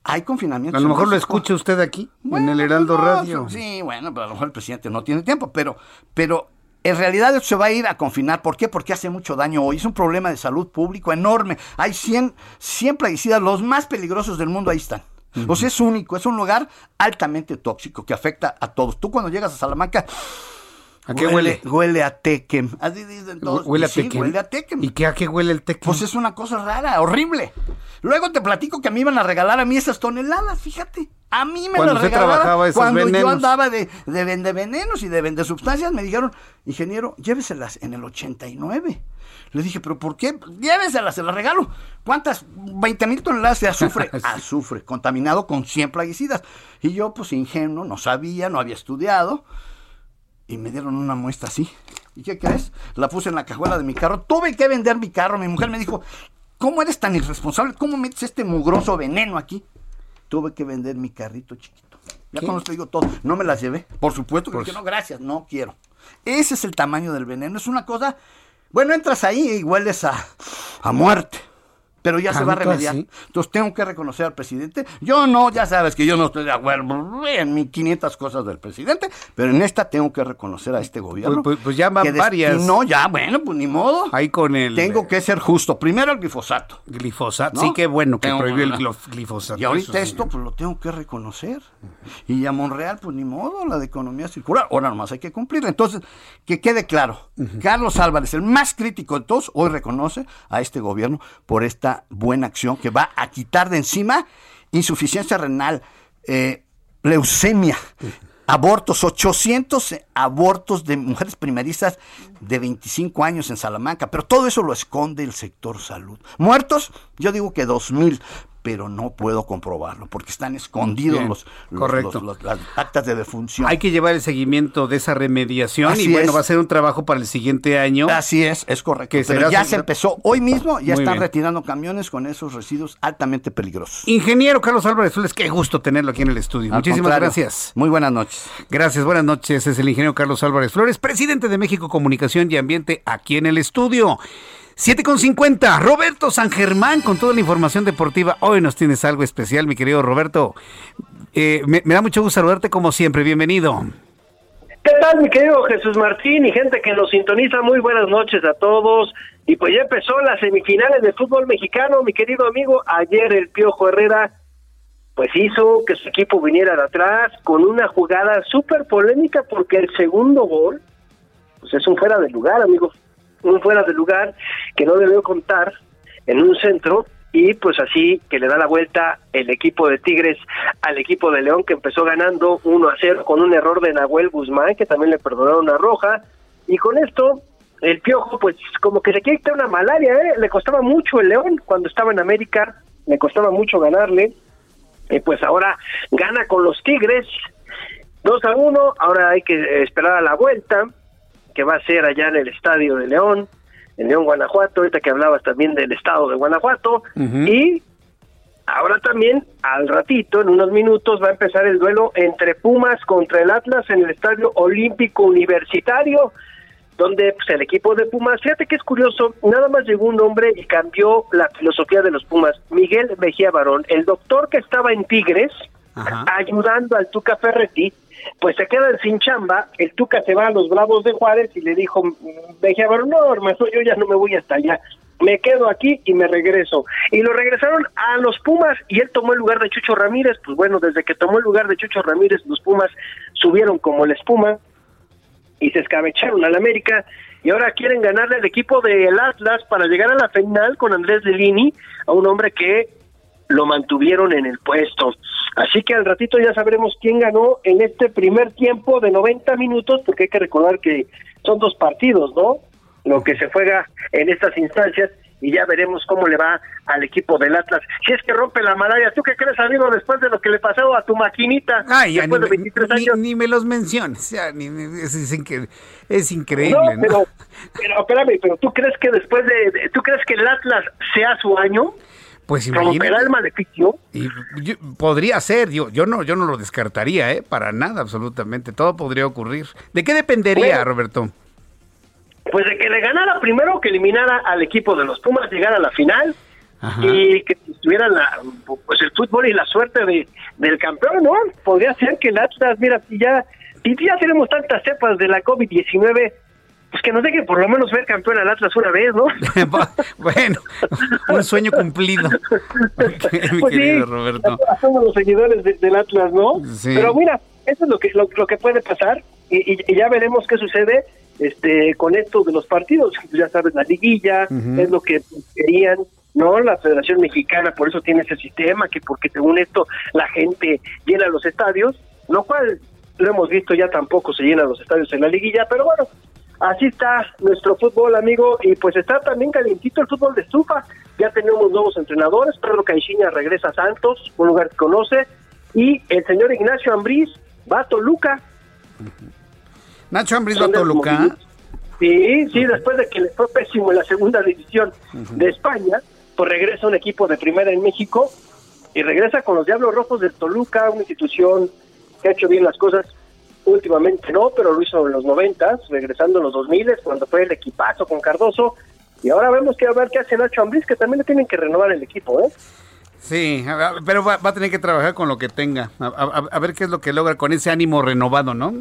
[SPEAKER 14] hay confinamientos.
[SPEAKER 1] A lo mejor lo escucha usted aquí, en el Heraldo
[SPEAKER 14] no,
[SPEAKER 1] Radio.
[SPEAKER 14] Sí, bueno, pero a lo mejor el presidente no tiene tiempo, pero, pero en realidad se va a ir a confinar. ¿Por qué? Porque hace mucho daño hoy. Es un problema de salud público enorme. Hay 100, 100 plaguicidas, los más peligrosos del mundo ahí están. O sea, es único, es un lugar altamente tóxico que afecta a todos. Tú cuando llegas a Salamanca...
[SPEAKER 1] ¿A qué huele?
[SPEAKER 14] Huele a tequem. Así dicen todos.
[SPEAKER 1] Huele a
[SPEAKER 14] Sí,
[SPEAKER 1] tequem.
[SPEAKER 14] huele a tequem.
[SPEAKER 1] ¿Y qué a qué huele el tequem?
[SPEAKER 14] Pues es una cosa rara, horrible. Luego te platico que me iban a regalar a mí esas toneladas, fíjate. A mí me las regalaban cuando yo andaba de, de vende venenos y de vende sustancias. Me dijeron, ingeniero, lléveselas en el 89. Le dije, ¿pero por qué? Lléveselas, se las regalo. ¿Cuántas? 20 mil toneladas de azufre. (laughs)
[SPEAKER 1] Sí.
[SPEAKER 14] Azufre, contaminado con 100 plaguicidas. Y yo, pues ingenuo, no sabía, no había estudiado. Y me dieron una muestra así. ¿Y qué crees? La puse en la cajuela de mi carro. Tuve que vender mi carro. Mi mujer me dijo, ¿cómo eres tan irresponsable? ¿Cómo metes este mugroso veneno aquí? Tuve que vender mi carrito chiquito. Ya
[SPEAKER 1] ¿Qué?
[SPEAKER 14] con esto digo todo. No me las llevé. Por supuesto que
[SPEAKER 1] Por
[SPEAKER 14] no, gracias, no quiero. Ese es el tamaño del veneno. Es una cosa... Bueno, entras ahí y hueles a, a muerte. Pero ya se va a
[SPEAKER 1] ¿Tanto
[SPEAKER 14] remediar.
[SPEAKER 1] así?
[SPEAKER 14] Entonces tengo que reconocer al presidente. Yo no, ya sabes que yo no estoy de acuerdo en 1500 cosas del presidente, pero en esta tengo que reconocer a este gobierno.
[SPEAKER 1] Pues- pues- pues ya van varias.
[SPEAKER 14] No, ya, bueno, pues ni modo.
[SPEAKER 1] Ahí con el
[SPEAKER 14] Tengo que ser justo. Primero el glifosato.
[SPEAKER 1] glifosato.
[SPEAKER 14] ¿no?
[SPEAKER 1] Sí, qué bueno que
[SPEAKER 14] Tengo-
[SPEAKER 1] prohibió el glifosato.
[SPEAKER 14] Y ahorita esto, pues lo tengo que reconocer. Y a Monreal, pues ni modo, la de economía circular. Ahora nomás hay que cumplirla. Entonces, que quede claro, Carlos Álvarez, el más crítico de todos, hoy reconoce a este gobierno por esta buena acción que va a quitar de encima insuficiencia renal, eh, leucemia. Abortos, 800 abortos de mujeres primerizas de 25 años en Salamanca, pero todo eso lo esconde el sector salud. Muertos, yo digo que 2000, pero no puedo comprobarlo porque están escondidos los, los-
[SPEAKER 1] correcto.
[SPEAKER 14] los- los- las actas de defunción.
[SPEAKER 1] Hay que llevar el seguimiento de esa remediación
[SPEAKER 14] Así
[SPEAKER 1] y bueno,
[SPEAKER 14] es.
[SPEAKER 1] va a ser un trabajo para el siguiente año.
[SPEAKER 14] Así es, es correcto.
[SPEAKER 1] Que
[SPEAKER 14] pero ya
[SPEAKER 1] su-
[SPEAKER 14] se empezó hoy mismo, ya
[SPEAKER 1] Muy
[SPEAKER 14] están
[SPEAKER 1] bien.
[SPEAKER 14] retirando camiones con esos residuos altamente peligrosos.
[SPEAKER 1] Ingeniero Carlos Álvarez Flores, qué gusto tenerlo aquí en el estudio.
[SPEAKER 14] Al
[SPEAKER 1] Muchísimas
[SPEAKER 14] contrario,
[SPEAKER 1] gracias.
[SPEAKER 14] Muy buenas noches.
[SPEAKER 1] Gracias, buenas noches. Es el ingeniero Carlos Álvarez Flores, presidente de México Comunicación y Ambiente, aquí en el estudio. 7 con 50. Roberto San Germán con toda la información deportiva. Hoy nos tienes algo especial, mi querido Roberto. Eh, me, da mucho gusto saludarte como siempre. Bienvenido.
[SPEAKER 15] ¿Qué tal, mi querido Jesús Martín y gente que nos sintoniza? Muy buenas noches a todos. Y pues ya empezó las semifinales de fútbol mexicano, mi querido amigo. Ayer el Piojo Herrera pues hizo que su equipo viniera de atrás con una jugada súper polémica porque el segundo gol pues es un fuera de lugar, amigo. Un fuera de lugar que no debió contar en un centro y pues así que le da la vuelta el equipo de Tigres al equipo de León que empezó ganando 1 a 0 con un error de Nahuel Guzmán que también le perdonaron una roja. Y con esto el Piojo pues como que se quitar una malaria, ¿eh? le costaba mucho el León cuando estaba en América, le costaba mucho ganarle. Y pues ahora gana con los Tigres 2 a 1, ahora hay que esperar a la vuelta que va a ser allá en el estadio de León, en León, Guanajuato, ahorita que hablabas también del estado de Guanajuato, y ahora también al ratito, en unos minutos, va a empezar el duelo entre Pumas contra el Atlas en el estadio olímpico universitario, donde pues, el equipo de Pumas, fíjate que es curioso, nada más llegó un hombre y cambió la filosofía de los Pumas, Miguel Mejía Barón, el doctor que estaba en Tigres, ayudando al Tuca Ferretti, pues se quedan sin chamba, el Tuca se va a los Bravos de Juárez y le dijo, Mejía Barón, no, hermano, yo ya no me voy hasta allá, me quedo aquí y me regreso. Y lo regresaron a los Pumas y él tomó el lugar de Chucho Ramírez, pues bueno, desde que tomó el lugar de Chucho Ramírez, los Pumas subieron como la espuma y se escabecharon al América y ahora quieren ganarle al equipo del Atlas para llegar a la final con Andrés Delini, a un hombre que lo mantuvieron en el puesto. Así que al ratito ya sabremos quién ganó en este primer tiempo de 90 minutos, porque hay que recordar que son dos partidos, ¿no? Lo que se juega en estas instancias y ya veremos cómo le va al equipo del Atlas. Si es que rompe la malaria, ¿tú qué crees, amigo, después de lo que le pasó a tu maquinita
[SPEAKER 1] Ay, ya
[SPEAKER 15] después
[SPEAKER 1] ni,
[SPEAKER 15] de 23
[SPEAKER 1] me- ni-
[SPEAKER 15] años?
[SPEAKER 1] ni me los menciones. ya, ni- ni- es, es incre- es increíble,
[SPEAKER 15] No,
[SPEAKER 1] ¿no?
[SPEAKER 15] pero, pero espérame, pero tú crees que después de, de- tú crees que el Atlas sea su año,
[SPEAKER 1] Pues
[SPEAKER 15] el maleficio.
[SPEAKER 1] Y yo- podría ser, yo, yo no, yo no lo descartaría, ¿eh? Para nada, absolutamente. Todo podría ocurrir. ¿De qué dependería,
[SPEAKER 15] Bueno.
[SPEAKER 1] Roberto?
[SPEAKER 15] Pues de que le ganara primero, que eliminara al equipo de los Pumas, llegara a la final y que tuvieran la, pues el fútbol y la suerte de, del campeón, ¿no? Podría ser que el Atlas, mira, si ya, si ya tenemos tantas cepas de la COVID-19, pues que nos deje por lo menos ver campeón al Atlas una vez, ¿no? (laughs)
[SPEAKER 1] bueno, un sueño cumplido. Mi
[SPEAKER 15] Pues sí,
[SPEAKER 1] querido Roberto.
[SPEAKER 15] somos los seguidores de- del Atlas, ¿no?
[SPEAKER 1] Sí.
[SPEAKER 15] Pero mira, eso es lo que lo, lo que puede pasar y, y- y ya veremos qué sucede este con esto de los partidos. Ya sabes, la liguilla es lo que querían, ¿no? La Federación Mexicana por eso tiene ese sistema, que porque según esto la gente llena los estadios, lo cual lo hemos visto ya tampoco se llenan los estadios en la liguilla, pero bueno, Así está nuestro fútbol, amigo, y pues está también calientito el fútbol de estufa. Ya tenemos nuevos entrenadores, Pedro Caixinha regresa a Santos, un lugar que conoce, y el señor Ignacio Ambriz va a Toluca.
[SPEAKER 1] Nacho Ambriz va a Toluca.
[SPEAKER 15] Sí, sí, después de que le fue pésimo en la segunda división de España, pues regresa un equipo de primera en México y regresa con los Diablos Rojos de Toluca, una institución que ha hecho bien las cosas últimamente no, pero lo hizo en los noventas, regresando en los 2000 cuando fue el equipazo con Cardoso y ahora vemos que a ver qué hace Nacho Ambriz, que también le tienen que renovar el equipo, ¿eh?
[SPEAKER 1] Sí, pero va, va a tener que trabajar con lo que tenga. A, a- a ver qué es lo que logra con ese ánimo renovado, ¿no?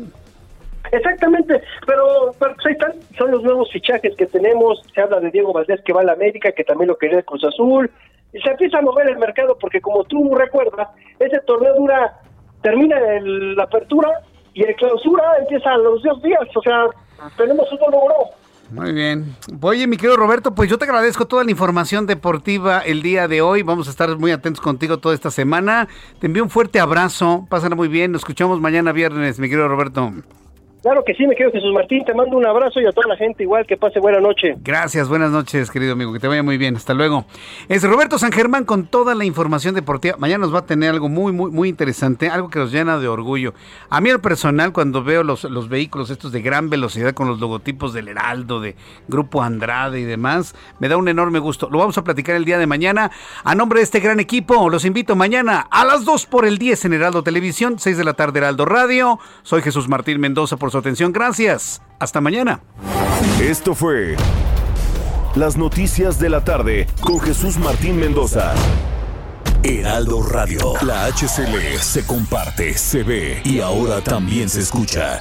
[SPEAKER 15] Exactamente, pero, pero pues ahí están, son los nuevos fichajes que tenemos, se habla de Diego Valdés que va a la América, que también lo quería el Cruz Azul, y se empieza a mover el mercado porque como tú recuerdas, ese torneo dura, termina el- la apertura y el clausura empieza a los dos días, o sea, tenemos un logro.
[SPEAKER 1] Muy bien. Oye, mi querido Roberto, pues yo te agradezco toda la información deportiva el día de hoy. Vamos a estar muy atentos contigo toda esta semana. Te envío un fuerte abrazo. Pásala muy bien. Nos escuchamos mañana viernes, mi querido Roberto.
[SPEAKER 15] Claro que sí, me quedo Jesús Martín, te mando un abrazo y a toda la gente igual que pase buena noche.
[SPEAKER 1] Gracias, buenas noches, querido amigo. Que te vaya muy bien. Hasta luego. Es Roberto San Germán con toda la información deportiva. Mañana nos va a tener algo muy, muy, muy interesante, algo que nos llena de orgullo. A mí, al personal, cuando veo los, los vehículos estos de gran velocidad con los logotipos del Heraldo, de Grupo Andrade y demás, me da un enorme gusto. Lo vamos a platicar el día de mañana. A nombre de este gran equipo, los invito mañana a las 2 por el 10 en Heraldo Televisión, 6 de la tarde Heraldo Radio. Soy Jesús Martín Mendoza por atención. Gracias. Hasta mañana.
[SPEAKER 5] Esto fue Las Noticias de la Tarde con Jesús Martín Mendoza. Heraldo Radio. La HCL se comparte, se ve y ahora también se escucha.